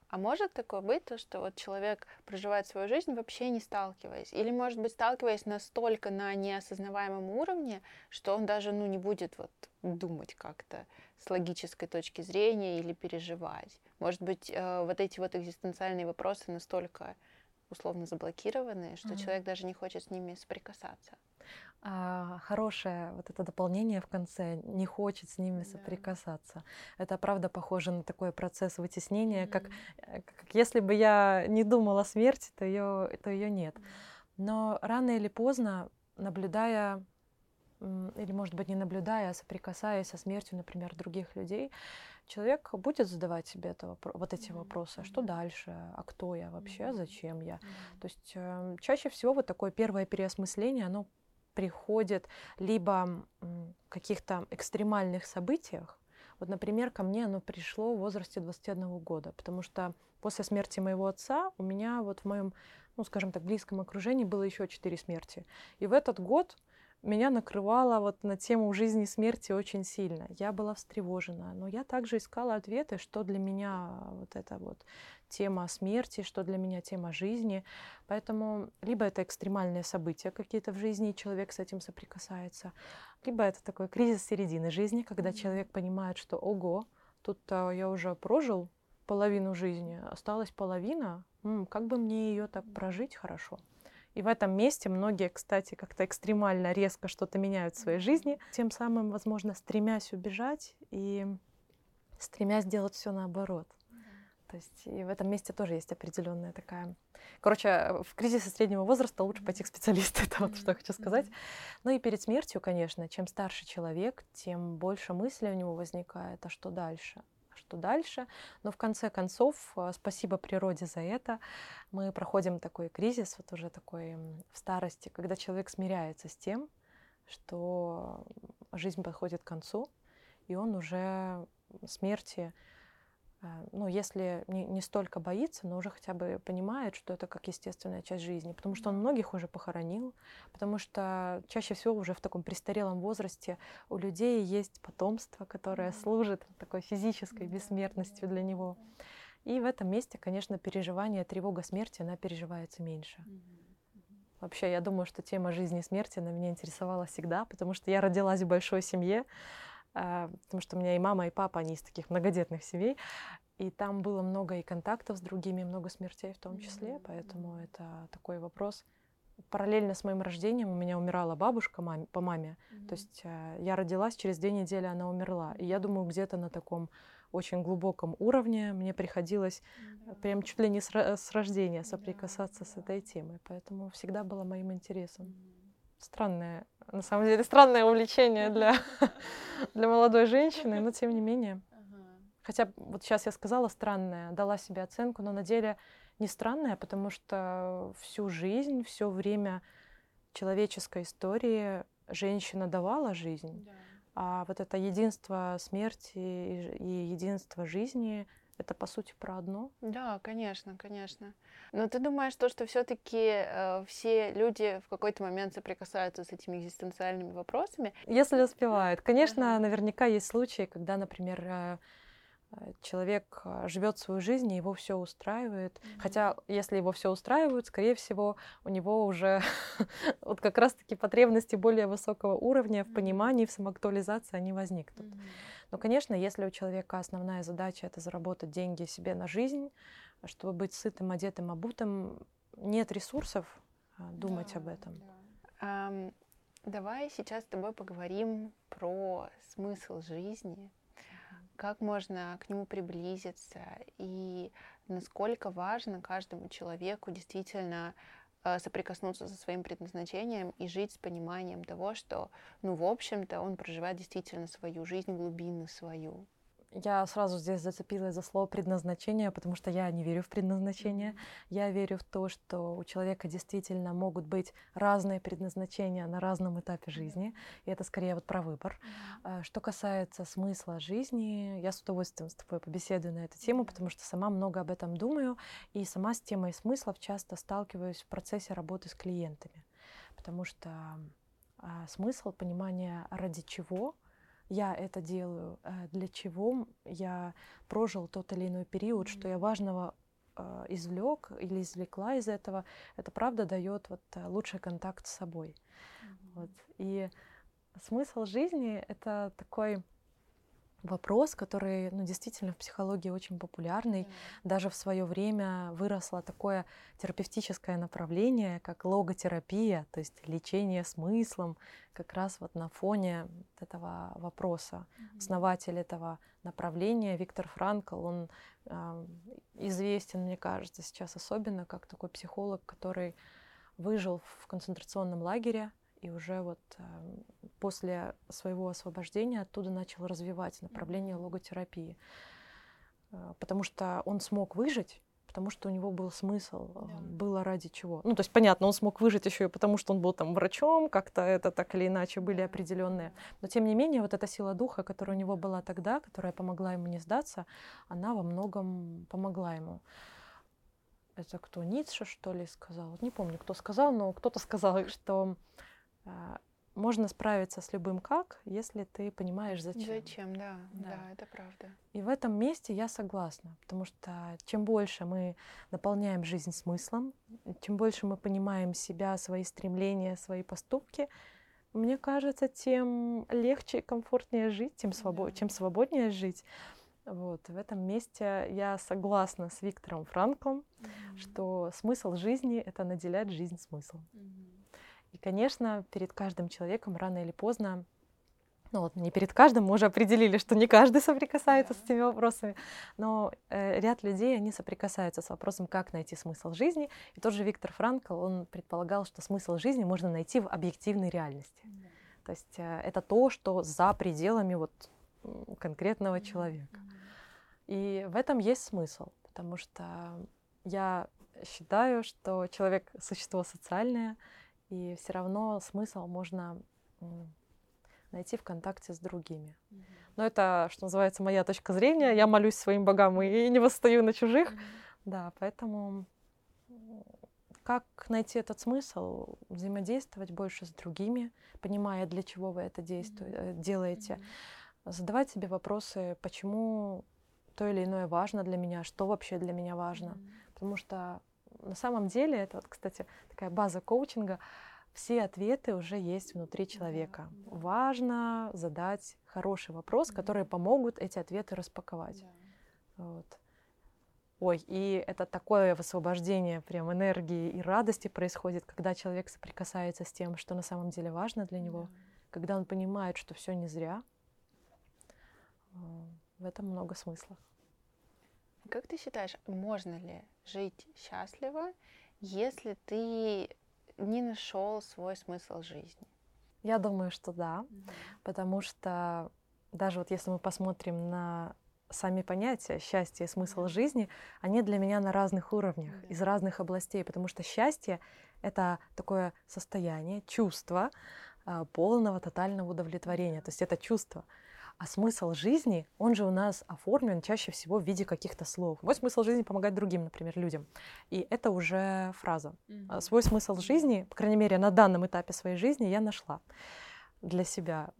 А может такое быть, то, что вот человек проживает свою жизнь вообще не сталкиваясь? Или, может быть, сталкиваясь настолько на неосознаваемом уровне, что он даже ну, не будет вот думать как-то с логической точки зрения или переживать? Может быть, э, вот эти вот экзистенциальные вопросы настолько условно заблокированы, что mm-hmm. человек даже не хочет с ними соприкасаться? А, хорошее вот это дополнение в конце, не хочет с ними соприкасаться. Это правда похоже на такой процесс вытеснения, mm-hmm. как, э, как если бы я не думала о смерти, то ее, то ее нет. Но рано или поздно, наблюдая, или, может быть, не наблюдая, а соприкасаясь со смертью, например, других людей, человек будет задавать себе это, вот эти вопросы, что дальше, а кто я вообще, зачем я. То есть э, чаще всего вот такое первое переосмысление, оно приходит либо каких-то экстремальных событиях. Вот, например, ко мне оно пришло в возрасте 21 года, потому что после смерти моего отца у меня вот в моем, ну, скажем так, близком окружении было еще четыре смерти. И в этот год меня накрывало вот на тему жизни и смерти очень сильно. Я была встревожена, но я также искала ответы, что для меня вот эта вот тема смерти, что для меня тема жизни. Поэтому либо это экстремальные события какие-то в жизни, и человек с этим соприкасается, либо это такой кризис середины жизни, когда mm-hmm. человек понимает, что ого, тут я уже прожил половину жизни, осталась половина, м, как бы мне ее так прожить хорошо. И в этом месте многие, кстати, как-то экстремально резко что-то меняют в своей жизни, тем самым, возможно, стремясь убежать и стремясь сделать все наоборот. То есть и в этом месте тоже есть определенная такая... Короче, в кризисе среднего возраста лучше пойти к специалисту, это вот что я хочу сказать. Ну и перед смертью, конечно, чем старше человек, тем больше мыслей у него возникает, а что дальше? Что дальше. Но в конце концов, э, спасибо природе за это, мы проходим такой кризис, вот уже такой в старости, когда человек смиряется с тем, что жизнь подходит к концу, и он уже смерти ну, если не, не столько боится, но уже хотя бы понимает, что это как естественная часть жизни, потому что он многих уже похоронил, потому что чаще всего уже в таком престарелом возрасте у людей есть потомство, которое служит такой физической бессмертностью для него. И в этом месте, конечно, переживание, тревога смерти, она переживается меньше. Вообще, я думаю, что тема жизни и смерти, она меня интересовала всегда, потому что я родилась в большой семье, а, потому что у меня и мама, и папа, они из таких многодетных семей, и там было много и контактов с другими, много смертей в том числе, поэтому это такой вопрос. Параллельно с моим рождением у меня умирала бабушка маме, по маме, mm-hmm. то есть э, я родилась, через две недели она умерла, и я думаю, где-то на таком очень глубоком уровне мне приходилось mm-hmm. прям чуть ли не с, с рождения соприкасаться mm-hmm. с этой темой, поэтому всегда было моим интересом. Mm-hmm. Странное на самом деле странное увлечение для, для молодой женщины, но тем не менее. Хотя вот сейчас я сказала странное, дала себе оценку, но на деле не странное, потому что всю жизнь, все время человеческой истории женщина давала жизнь. Да. А вот это единство смерти и единство жизни это по сути про одно. Да, конечно, конечно. Но ты думаешь, то, что все-таки э, все люди в какой-то момент соприкасаются с этими экзистенциальными вопросами? Если успевают. Конечно, наверняка есть случаи, когда, например, э, Э, человек э, живет свою жизнь, и его все устраивает. Mm-hmm. Хотя, если его все устраивает, скорее всего, у него уже вот как раз-таки потребности более высокого уровня в понимании, в самоактуализации они возникнут. Mm-hmm. Но, конечно, если у человека основная задача это заработать деньги себе на жизнь, чтобы быть сытым, одетым, обутым, нет ресурсов э, думать да, об этом. Да. Um, давай сейчас с тобой поговорим про смысл жизни, как можно к нему приблизиться и насколько важно каждому человеку действительно э, соприкоснуться со своим предназначением и жить с пониманием того, что, ну, в общем-то, он проживает действительно свою жизнь, глубину свою. Я сразу здесь зацепилась за слово предназначение, потому что я не верю в предназначение. Я верю в то, что у человека действительно могут быть разные предназначения на разном этапе жизни. И это скорее вот про выбор. А, что касается смысла жизни, я с удовольствием с тобой побеседую на эту тему, потому что сама много об этом думаю. И сама с темой смыслов часто сталкиваюсь в процессе работы с клиентами. Потому что а, смысл, понимание ради чего — я это делаю, э, для чего я прожил тот или иной период, что я важного э, извлек или извлекла из этого, это правда дает вот э, лучший контакт с собой. Mm-hmm. Вот. И смысл жизни это такой вопрос, который ну, действительно в психологии очень популярный. Mm. Даже в свое время выросло такое терапевтическое направление, как логотерапия, то есть лечение смыслом, как раз вот на фоне этого вопроса. Mm-hmm. Основатель этого направления Виктор Франкл, он э, известен, мне кажется, сейчас особенно как такой психолог, который выжил в концентрационном лагере и уже вот эм, после своего освобождения оттуда начал развивать направление логотерапии. Э, потому что он смог выжить, потому что у него был смысл, э, да. было ради чего. Ну, то есть, понятно, он смог выжить еще и потому, что он был там врачом, как-то это так или иначе были определенные. Но тем не менее, вот эта сила духа, которая у него была тогда, которая помогла ему не сдаться, она во многом помогла ему это кто, Ницше, что ли, сказал? Не помню, кто сказал, но кто-то сказал, что можно справиться с любым как, если ты понимаешь зачем. Зачем, да, да, да, это правда. И в этом месте я согласна, потому что чем больше мы наполняем жизнь смыслом, чем больше мы понимаем себя, свои стремления, свои поступки, мне кажется, тем легче и комфортнее жить, тем, свобод... да. чем свободнее жить. Вот, в этом месте я согласна с Виктором Франклом, mm-hmm. что смысл жизни — это наделять жизнь смыслом. Mm-hmm. И, конечно, перед каждым человеком рано или поздно ну вот не перед каждым, мы уже определили, что не каждый соприкасается yeah. с этими вопросами, но э, ряд людей, они соприкасаются с вопросом, как найти смысл жизни. И тот же Виктор Франкл, он предполагал, что смысл жизни можно найти в объективной реальности. Yeah. То есть э, это то, что за пределами вот конкретного yeah. человека. И в этом есть смысл, потому что я считаю, что человек — существо социальное, и все равно смысл можно найти в контакте с другими. Mm-hmm. Но это, что называется, моя точка зрения. Я молюсь своим богам и не восстаю на чужих. Mm-hmm. Да, поэтому как найти этот смысл? Взаимодействовать больше с другими, понимая, для чего вы это mm-hmm. делаете. Mm-hmm. Задавать себе вопросы, почему то или иное важно для меня, что вообще для меня важно. Mm-hmm. Потому что на самом деле, это вот, кстати, такая база коучинга, все ответы уже есть внутри человека. Да, да. Важно задать хороший вопрос, да. которые помогут эти ответы распаковать. Да. Вот. Ой, и это такое высвобождение прям энергии и радости происходит, когда человек соприкасается с тем, что на самом деле важно для него, да. когда он понимает, что все не зря. В этом много смысла. Как ты считаешь, можно ли жить счастливо, если ты не нашел свой смысл жизни? Я думаю, что да, mm-hmm. потому что даже вот если мы посмотрим на сами понятия счастье и смысл жизни, они для меня на разных уровнях, mm-hmm. из разных областей, потому что счастье — это такое состояние, чувство а, полного тотального удовлетворения, то есть это чувство. А смысл жизни, он же у нас оформлен чаще всего в виде каких-то слов. Мой смысл жизни помогать другим, например, людям. И это уже фраза. Mm-hmm. Свой смысл жизни, по крайней мере, на данном этапе своей жизни я нашла для себя.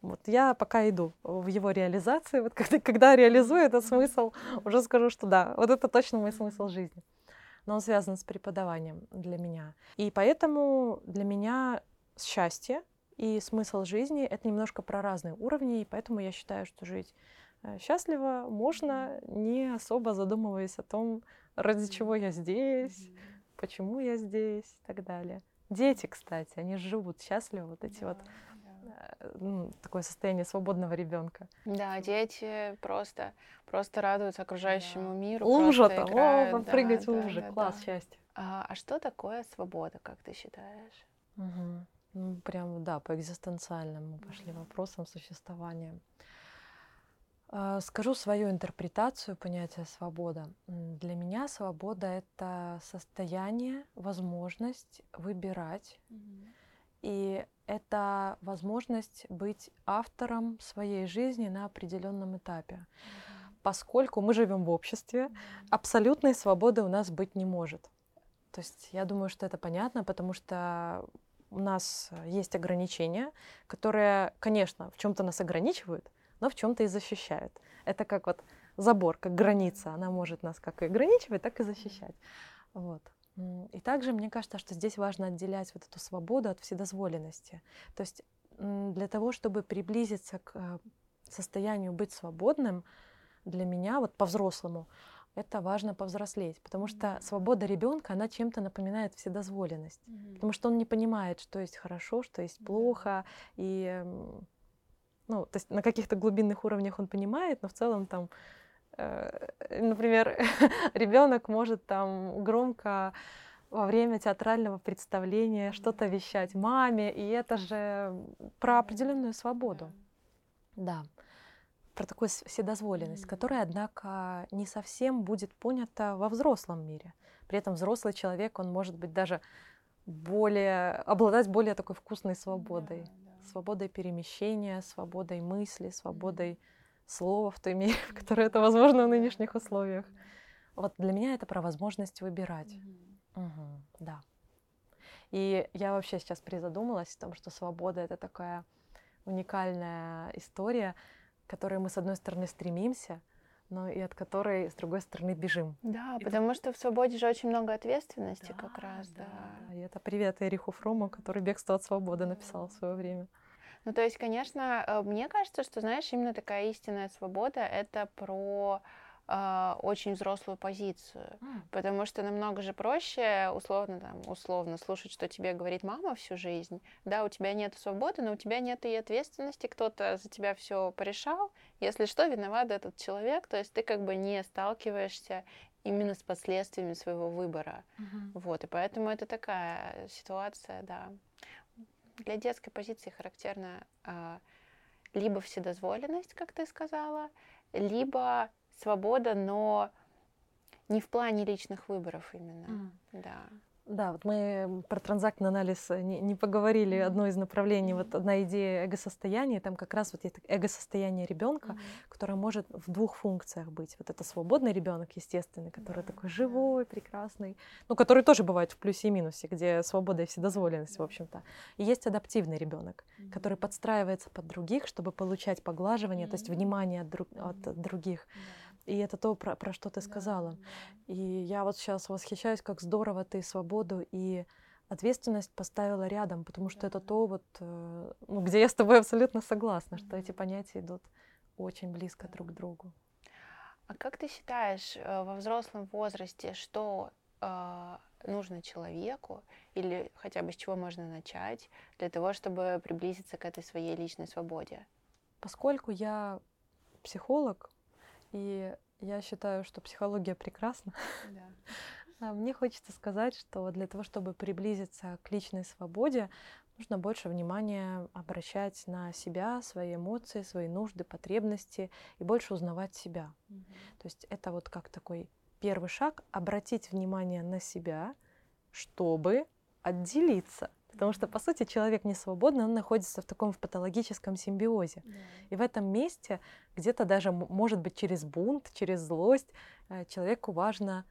Вот я пока иду в его реализации. Вот когда, когда реализую этот смысл, уже скажу, что да, вот это точно мой смысл жизни. Но он связан с преподаванием для меня. И поэтому для меня счастье и смысл жизни — это немножко про разные уровни, и поэтому я считаю, что жить э, счастливо можно, не особо задумываясь о том, ради чего я здесь, почему я здесь и так далее. Дети, кстати, они живут счастливо, вот эти да, вот да. Э, ну, такое состояние свободного ребенка. Да, дети просто просто радуются окружающему да. миру. Лужа-то, о, попрыгать да, в луже, да, класс, да. счастье. А, а что такое свобода, как ты считаешь? Угу. Ну, прям, да, по экзистенциальным мы пошли вопросам существования. А, скажу свою интерпретацию понятия свобода. Для меня свобода это состояние, возможность выбирать. Mm-hmm. И это возможность быть автором своей жизни на определенном этапе. Mm-hmm. Поскольку мы живем в обществе, mm-hmm. абсолютной свободы у нас быть не может. То есть я думаю, что это понятно, потому что у нас есть ограничения, которые, конечно, в чем-то нас ограничивают, но в чем-то и защищают. Это как вот забор, как граница. Она может нас как и ограничивать, так и защищать. Вот. И также мне кажется, что здесь важно отделять вот эту свободу от вседозволенности. То есть для того, чтобы приблизиться к э, состоянию быть свободным, для меня вот по-взрослому, это важно повзрослеть, потому что свобода ребенка, она чем-то напоминает вседозволенность, mm-hmm. потому что он не понимает, что есть хорошо, что есть плохо, и ну, то есть на каких-то глубинных уровнях он понимает, но в целом там, э, например, ребенок может там громко во время театрального представления что-то вещать маме, и это же про определенную свободу. Да, про такую вседозволенность, которая, однако, не совсем будет понята во взрослом мире. При этом взрослый человек, он может быть даже более, обладать более такой вкусной свободой свободой перемещения, свободой мысли, свободой слова в той мере, в которой это возможно в нынешних условиях. Вот для меня это про возможность выбирать. Угу, да. И я вообще сейчас призадумалась о том, что свобода это такая уникальная история, которой мы, с одной стороны, стремимся, но и от которой, с другой стороны, бежим. Да, и потому что в свободе же очень много ответственности да, как раз, да. да. И это привет Эриху Фрому, который «Бегство от свободы» написал в свое время. Ну, то есть, конечно, э, мне кажется, что, знаешь, именно такая истинная свобода — это про э, очень взрослую позицию, mm. потому что намного же проще, условно, там, условно слушать, что тебе говорит мама всю жизнь. Да, у тебя нет свободы, но у тебя нет и ответственности, кто-то за тебя все порешал. Если что, виноват этот человек, то есть ты как бы не сталкиваешься именно с последствиями своего выбора. Mm-hmm. Вот, и поэтому это такая ситуация, да для детской позиции характерна э, либо вседозволенность, как ты сказала, либо свобода, но не в плане личных выборов именно. Mm. Да. Да, вот мы про транзактный анализ не, не поговорили. Mm-hmm. Одно из направлений, mm-hmm. вот одна идея эго-состояния, там как раз вот есть эго-состояние ребенка, mm-hmm. которое может в двух функциях быть. Вот это свободный ребенок, естественный, который mm-hmm. такой живой, прекрасный, ну, который тоже бывает в плюсе и минусе, где свобода и вседозволенность, mm-hmm. в общем-то. И есть адаптивный ребенок, mm-hmm. который подстраивается под других, чтобы получать поглаживание, mm-hmm. то есть внимание от, друг, от других. Mm-hmm и это то, про, про что ты сказала. Да, да. И я вот сейчас восхищаюсь, как здорово ты свободу и ответственность поставила рядом, потому что да. это то, вот, э, ну, где я с тобой абсолютно согласна, что эти понятия идут очень близко друг к другу. А как ты считаешь, э, во взрослом возрасте, что э, нужно человеку, или хотя бы с чего можно начать, для того, чтобы приблизиться к этой своей личной свободе? Поскольку я психолог, и я считаю, что психология прекрасна. Да. А мне хочется сказать, что для того, чтобы приблизиться к личной свободе, нужно больше внимания обращать на себя, свои эмоции, свои нужды, потребности и больше узнавать себя. Угу. То есть это вот как такой первый шаг обратить внимание на себя, чтобы отделиться Потому что, по сути, человек не свободный, он находится в таком в патологическом симбиозе. Да. И в этом месте, где-то даже, может быть, через бунт, через злость, э, человеку важно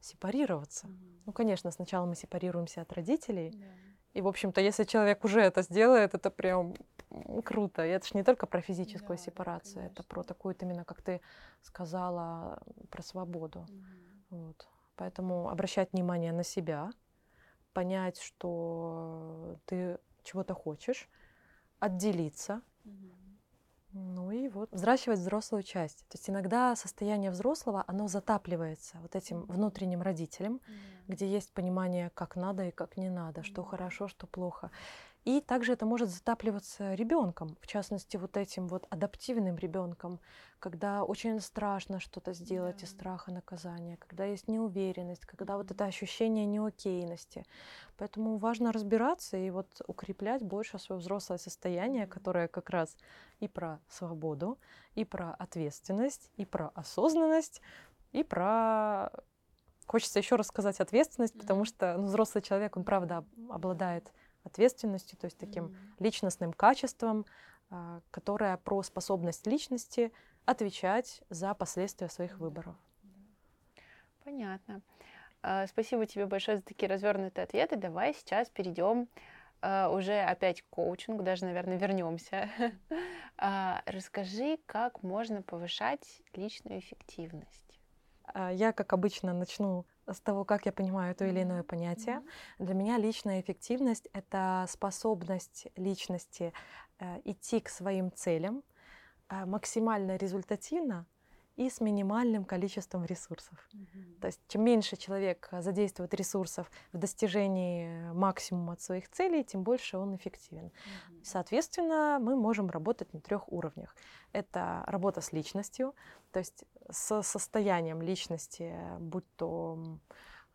сепарироваться. Угу. Ну, конечно, сначала мы сепарируемся от родителей. Да. И, в общем-то, если человек уже это сделает, это прям круто. И это же не только про физическую да, сепарацию, да, это про такую, именно, как ты сказала, про свободу. Угу. Вот. Поэтому обращать внимание на себя, понять, что ты чего-то хочешь, отделиться. Ну и вот взращивать взрослую часть. То есть иногда состояние взрослого, оно затапливается вот этим внутренним родителем, где есть понимание, как надо и как не надо, что хорошо, что плохо. И также это может затапливаться ребенком, в частности, вот этим вот адаптивным ребенком, когда очень страшно что-то сделать из страха наказания, когда есть неуверенность, когда вот это ощущение неокейности. Поэтому важно разбираться и вот укреплять больше свое взрослое состояние, которое как раз и про свободу, и про ответственность, и про осознанность, и про Хочется еще раз сказать ответственность, потому что ну, взрослый человек, он правда обладает ответственностью, то есть таким mm-hmm. личностным качеством, а, которое про способность личности отвечать за последствия своих выборов. Понятно. А, спасибо тебе большое за такие развернутые ответы. Давай сейчас перейдем а, уже опять к коучингу, даже, наверное, вернемся. Расскажи, как можно повышать личную эффективность. Я, как обычно, начну с того, как я понимаю то или иное понятие. Для меня личная эффективность — это способность личности э, идти к своим целям э, максимально результативно и с минимальным количеством ресурсов. Mm-hmm. То есть чем меньше человек задействует ресурсов в достижении максимума от своих целей, тем больше он эффективен. Mm-hmm. Соответственно, мы можем работать на трех уровнях. Это работа с личностью, то есть с состоянием личности, будь то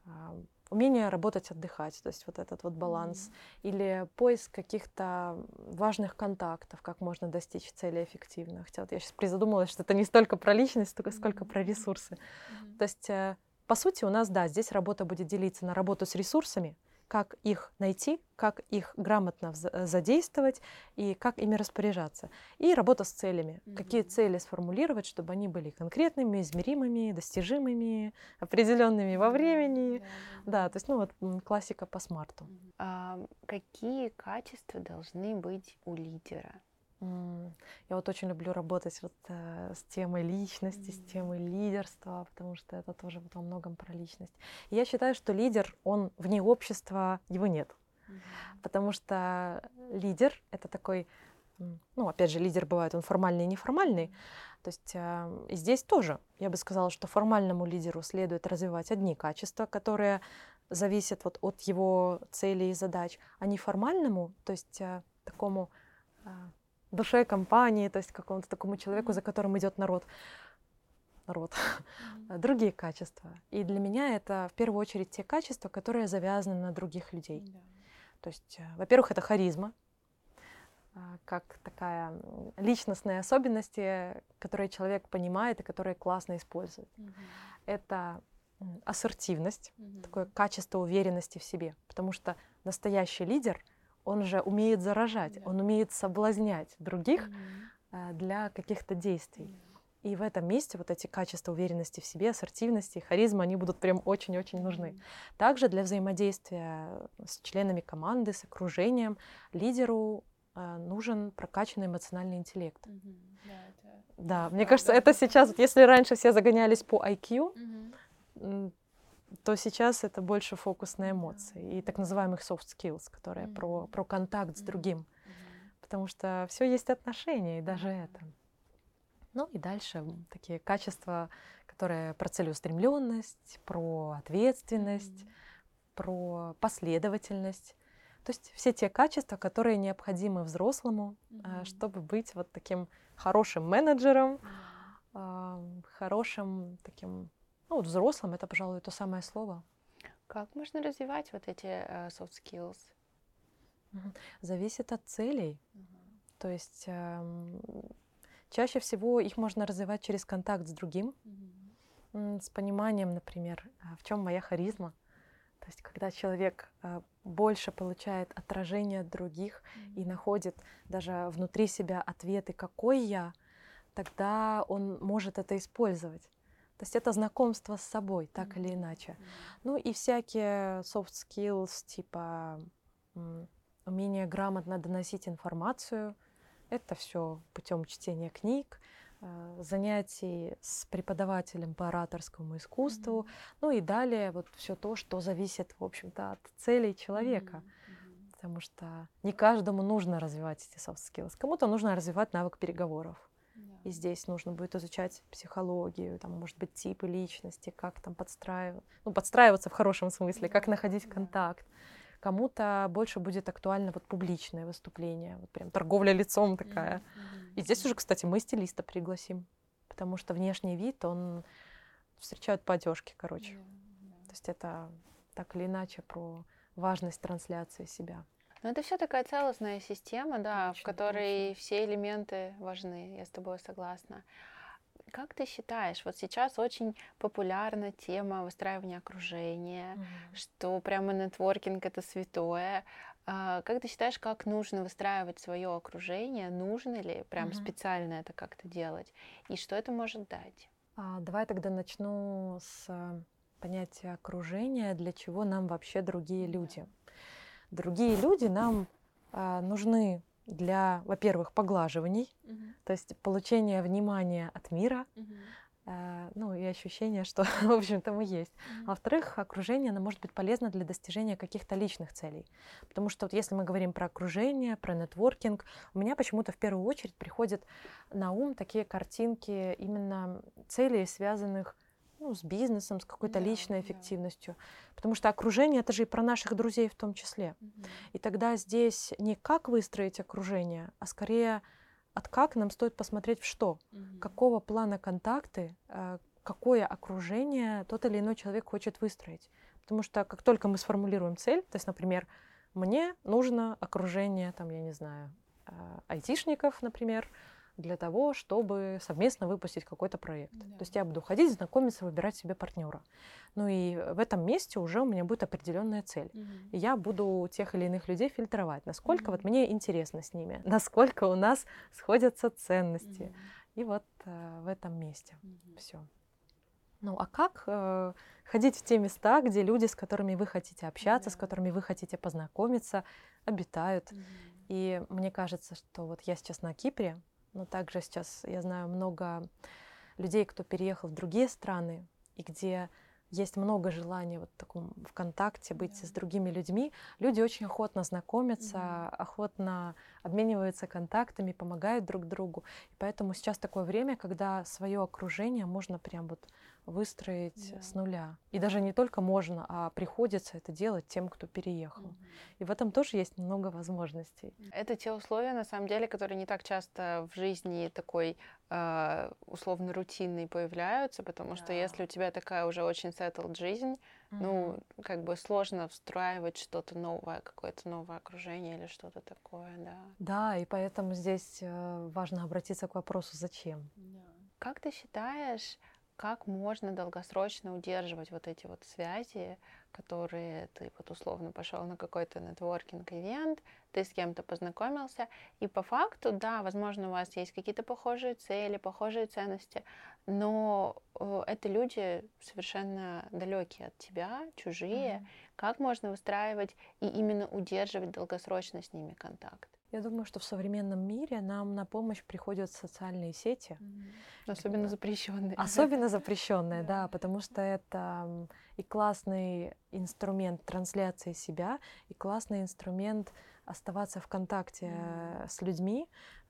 а, умение работать, отдыхать, то есть вот этот вот баланс, mm-hmm. или поиск каких-то важных контактов, как можно достичь цели эффективно. Хотя вот я сейчас призадумалась, что это не столько про личность, только сколько про ресурсы. Mm-hmm. То есть, э, по сути, у нас, да, здесь работа будет делиться на работу с ресурсами, как их найти, как их грамотно э, задействовать и как ими распоряжаться. И работа с целями. Mm-hmm. Какие цели сформулировать, чтобы они были конкретными, измеримыми, достижимыми, определенными во времени. Mm-hmm. Да, то есть, ну вот классика по смарту. Mm-hmm. А, какие качества должны быть у лидера? Я вот очень люблю работать вот э, с темой личности, с темой лидерства, потому что это тоже вот во многом про личность. И я считаю, что лидер, он вне общества, его нет. Потому что лидер — это такой, ну, опять же, лидер бывает, он формальный и неформальный. То есть э, и здесь тоже, я бы сказала, что формальному лидеру следует развивать одни качества, которые зависят вот от его целей и задач, а неформальному, то есть э, такому душе компании, то есть какому-то такому человеку, за которым идет народ. Народ. Другие качества. И для меня это в первую очередь те качества, которые завязаны на других людей. То есть, э, во-первых, это харизма, э, как такая личностные особенности, которые человек понимает и которые классно использует. Mm-hmm. Это ассертивность, mm-hmm. такое качество уверенности в себе, потому что настоящий лидер — он же умеет заражать, он умеет соблазнять других mm-hmm. для каких-то действий. Mm-hmm. И в этом месте вот эти качества уверенности в себе, ассертивности, харизма, они будут прям очень-очень mm-hmm. нужны. Также для взаимодействия с членами команды, с окружением, лидеру э, нужен прокачанный эмоциональный интеллект. Mm-hmm. Yeah, это... Да, мне кажется, это сейчас, вот если раньше все загонялись по IQ, mm-hmm то сейчас это больше фокус на эмоции и так называемых soft skills, которые mm-hmm. про, про контакт с другим. Mm-hmm. Потому что все есть отношения, и даже это. Ну и дальше такие качества, которые про целеустремленность, про ответственность, mm-hmm. про последовательность. То есть все те качества, которые необходимы взрослому, mm-hmm. чтобы быть вот таким хорошим менеджером, mm-hmm. хорошим таким ну, вот взрослым это, пожалуй, то самое слово. Как можно развивать вот эти uh, soft skills? Зависит от целей. Uh-huh. То есть э, чаще всего их можно развивать через контакт с другим, uh-huh. с пониманием, например, а, в чем моя харизма. То есть, когда человек э, больше получает отражение от других mm-hmm. и находит даже внутри себя ответы, какой я, тогда он может это использовать. То есть это знакомство с собой, так mm-hmm. или иначе. Mm-hmm. Ну и всякие soft skills, типа умение грамотно доносить информацию. Это все путем чтения книг, э, занятий с преподавателем по ораторскому искусству, mm-hmm. ну и далее вот все то, что зависит, в общем-то, от целей человека. Mm-hmm. Потому что не каждому нужно развивать эти soft skills. Кому-то нужно развивать навык переговоров. И здесь нужно будет изучать психологию, там, может быть, типы личности, как там подстраиваться, ну, подстраиваться в хорошем смысле, как находить контакт. Кому-то больше будет актуально вот публичное выступление, вот прям торговля лицом такая. И здесь уже, кстати, мы стилиста пригласим, потому что внешний вид, он встречают по одежке, короче. То есть это так или иначе про важность трансляции себя. Но это все такая целостная система, да, точно, в которой точно. все элементы важны. Я с тобой согласна. Как ты считаешь, вот сейчас очень популярна тема выстраивания окружения, mm-hmm. что прямо нетворкинг это святое. А, как ты считаешь, как нужно выстраивать свое окружение? Нужно ли прям mm-hmm. специально это как-то делать? И что это может дать? А, давай тогда начну с понятия окружения, для чего нам вообще другие люди. Другие люди нам а, нужны для, во-первых, поглаживаний, угу. то есть получения внимания от мира, угу. э, ну и ощущения, что, в общем-то, мы есть. Угу. А во-вторых, окружение, оно может быть полезно для достижения каких-то личных целей. Потому что вот если мы говорим про окружение, про нетворкинг, у меня почему-то в первую очередь приходят на ум такие картинки именно целей, связанных ну, с бизнесом, с какой-то да, личной эффективностью. Да. Потому что окружение это же и про наших друзей в том числе. Угу. И тогда здесь не как выстроить окружение, а скорее от как нам стоит посмотреть в что, угу. какого плана контакты, э, какое окружение тот или иной человек хочет выстроить. Потому что как только мы сформулируем цель, то есть, например, мне нужно окружение, там, я не знаю, э, айтишников, например, для того, чтобы совместно выпустить какой-то проект. Да. То есть я буду ходить, знакомиться, выбирать себе партнера. Ну и в этом месте уже у меня будет определенная цель. Угу. И я буду тех или иных людей фильтровать, насколько угу. вот мне интересно с ними, насколько у нас сходятся ценности. Угу. И вот э, в этом месте угу. все. Ну а как э, ходить в те места, где люди, с которыми вы хотите общаться, да. с которыми вы хотите познакомиться, обитают? Угу. И мне кажется, что вот я сейчас на Кипре, но также сейчас я знаю много людей, кто переехал в другие страны, и где есть много желания вот в таком в контакте быть yeah. с другими людьми. Люди очень охотно знакомятся, mm-hmm. охотно обмениваются контактами, помогают друг другу. И поэтому сейчас такое время, когда свое окружение можно прям вот выстроить да. с нуля. И даже не только можно, а приходится это делать тем, кто переехал. Угу. И в этом тоже есть много возможностей. Это те условия, на самом деле, которые не так часто в жизни такой э, условно рутинной появляются, потому да. что если у тебя такая уже очень settled жизнь, угу. ну, как бы сложно встраивать что-то новое, какое-то новое окружение или что-то такое, да. Да, и поэтому здесь э, важно обратиться к вопросу, зачем. Да. Как ты считаешь, как можно долгосрочно удерживать вот эти вот связи, которые ты вот условно пошел на какой-то нетворкинг-ивент, ты с кем-то познакомился, и по факту, да, возможно, у вас есть какие-то похожие цели, похожие ценности, но э, это люди совершенно далекие от тебя, чужие. Mm-hmm. Как можно выстраивать и именно удерживать долгосрочно с ними контакт? Я думаю, что в современном мире нам на помощь приходят социальные сети. Особенно запрещенные. Особенно запрещенные, да, потому что это и классный инструмент трансляции себя, и классный инструмент оставаться в контакте с людьми,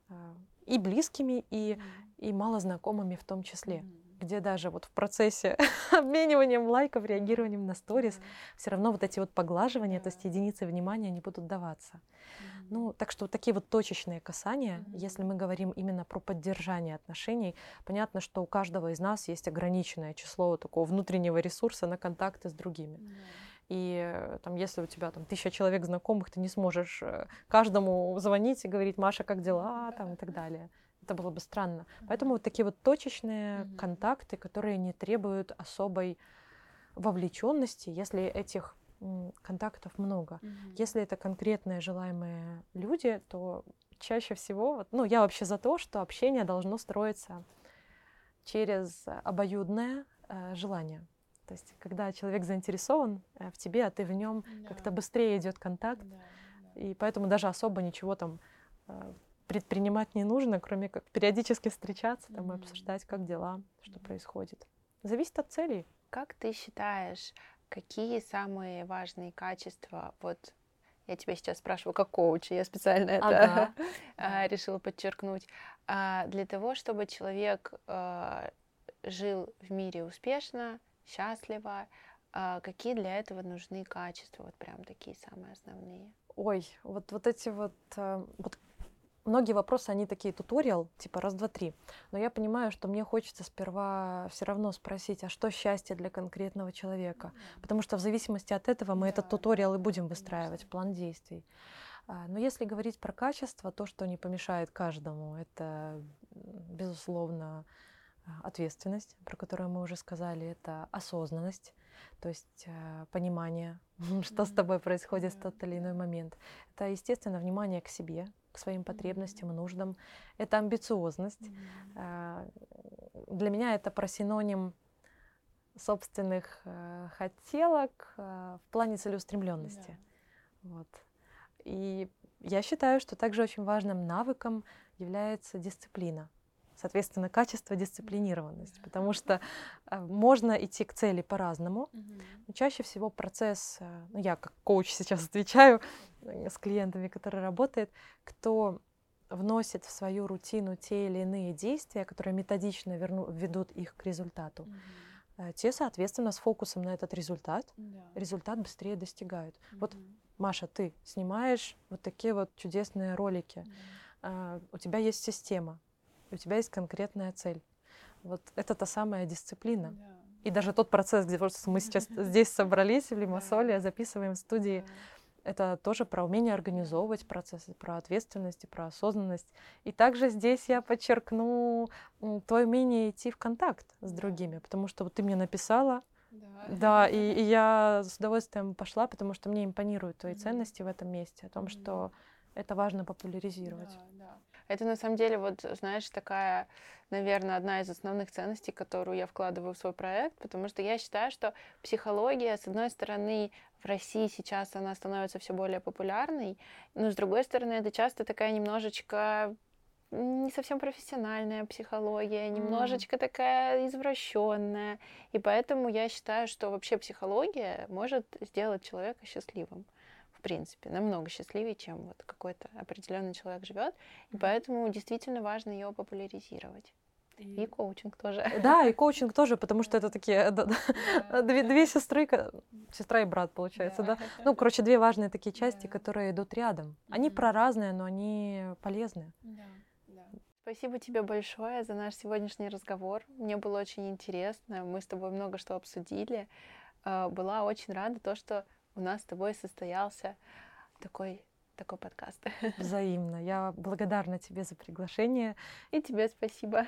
а, и близкими, и, и малознакомыми в том числе где даже вот в процессе обмениванием лайков, реагированием на сторис, mm-hmm. все равно вот эти вот поглаживания, mm-hmm. то есть единицы внимания, не будут даваться. Mm-hmm. Ну, так что вот такие вот точечные касания, mm-hmm. если мы говорим именно про поддержание отношений, понятно, что у каждого из нас есть ограниченное число такого внутреннего ресурса на контакты с другими. Mm-hmm. И э, там, если у тебя там тысяча человек знакомых, ты не сможешь э, каждому звонить и говорить, Маша, как дела, там и так далее. Это было бы странно. Поэтому вот такие вот точечные mm-hmm. контакты, которые не требуют особой вовлеченности, если этих контактов много. Mm-hmm. Если это конкретные желаемые люди, то чаще всего, ну, я вообще за то, что общение должно строиться через обоюдное э, желание. То есть, когда человек заинтересован э, в тебе, а ты в нем, да. как-то быстрее идет контакт. Да, да. И поэтому даже особо ничего там э, предпринимать не нужно, кроме как периодически встречаться там, и обсуждать, как дела, что происходит. Зависит от целей. Как ты считаешь, какие самые важные качества вот Я тебя сейчас спрашиваю как коуч, я специально это Ага. а, решила подчеркнуть. А, Для того, чтобы человек а, жил в мире успешно, счастливо, какие для этого нужны качества, вот прям такие самые основные? Ой, вот, вот эти вот, э, вот многие вопросы, они такие туториал, типа раз, два, три. Но я понимаю, что мне хочется сперва все равно спросить, а что счастье для конкретного человека? Потому что в зависимости от этого мы этот Да, туториал и будем выстраивать, план действий. А, Но если говорить про качество, то, что не помешает каждому, это, безусловно, а, ответственность, про которую мы уже сказали, это осознанность, то есть э, понимание, что с тобой происходит в тот или иной момент. Это, естественно, внимание к себе, к своим потребностям и нуждам. Это амбициозность. А, Для меня это про синоним собственных э, хотелок э, в плане целеустремленности. Вот. И я считаю, что также очень важным навыком является дисциплина. Соответственно, качество дисциплинированность. Потому что э, можно идти к цели по-разному. Но чаще всего процесс, э, ну я как коуч сейчас отвечаю э, с клиентами, которые работают, кто вносит в свою рутину те или иные действия, которые методично верну, ведут их к результату, э, те, соответственно, с фокусом на этот результат, результат быстрее достигают. Вот, Маша, ты снимаешь вот такие вот чудесные ролики, а, у тебя есть система, у тебя есть конкретная цель. Вот это та самая дисциплина. И даже тот процесс, где вот мы сейчас здесь собрались в Лимассоле, записываем в студии, это тоже про умение организовывать процессы, про ответственность и про осознанность. И также здесь я подчеркну твое умение идти в контакт с другими, потому что вот ты мне написала, Да. да, и, и я с удовольствием пошла, потому что мне импонируют твои Мгм. ценности в этом месте, о том, Мгм. что это важно популяризировать. Да. Это на самом деле, вот, знаешь, такая, наверное, одна из основных ценностей, которую я вкладываю в свой проект, потому что я считаю, что психология, с одной стороны, в России сейчас она становится все более популярной, но с другой стороны, это часто такая немножечко не совсем профессиональная психология, немножечко такая извращенная. И поэтому я считаю, что вообще психология может сделать человека счастливым. В принципе, намного счастливее, чем вот какой-то определенный человек живет. И поэтому действительно важно ее популяризировать. И коучинг тоже. Да, и коучинг тоже, потому что это такие да, да, две, две сестры, сестра и брат, получается, да. Ну, короче, две важные такие части, Да. которые идут рядом. Они Мгм. про разные, но они полезны. Спасибо тебе большое за наш сегодняшний разговор. Мне было очень интересно. Мы с тобой много что обсудили. Э, Была очень рада то, что у нас с тобой состоялся такой, такой подкаст. Взаимно. Я благодарна тебе за приглашение. И тебе спасибо.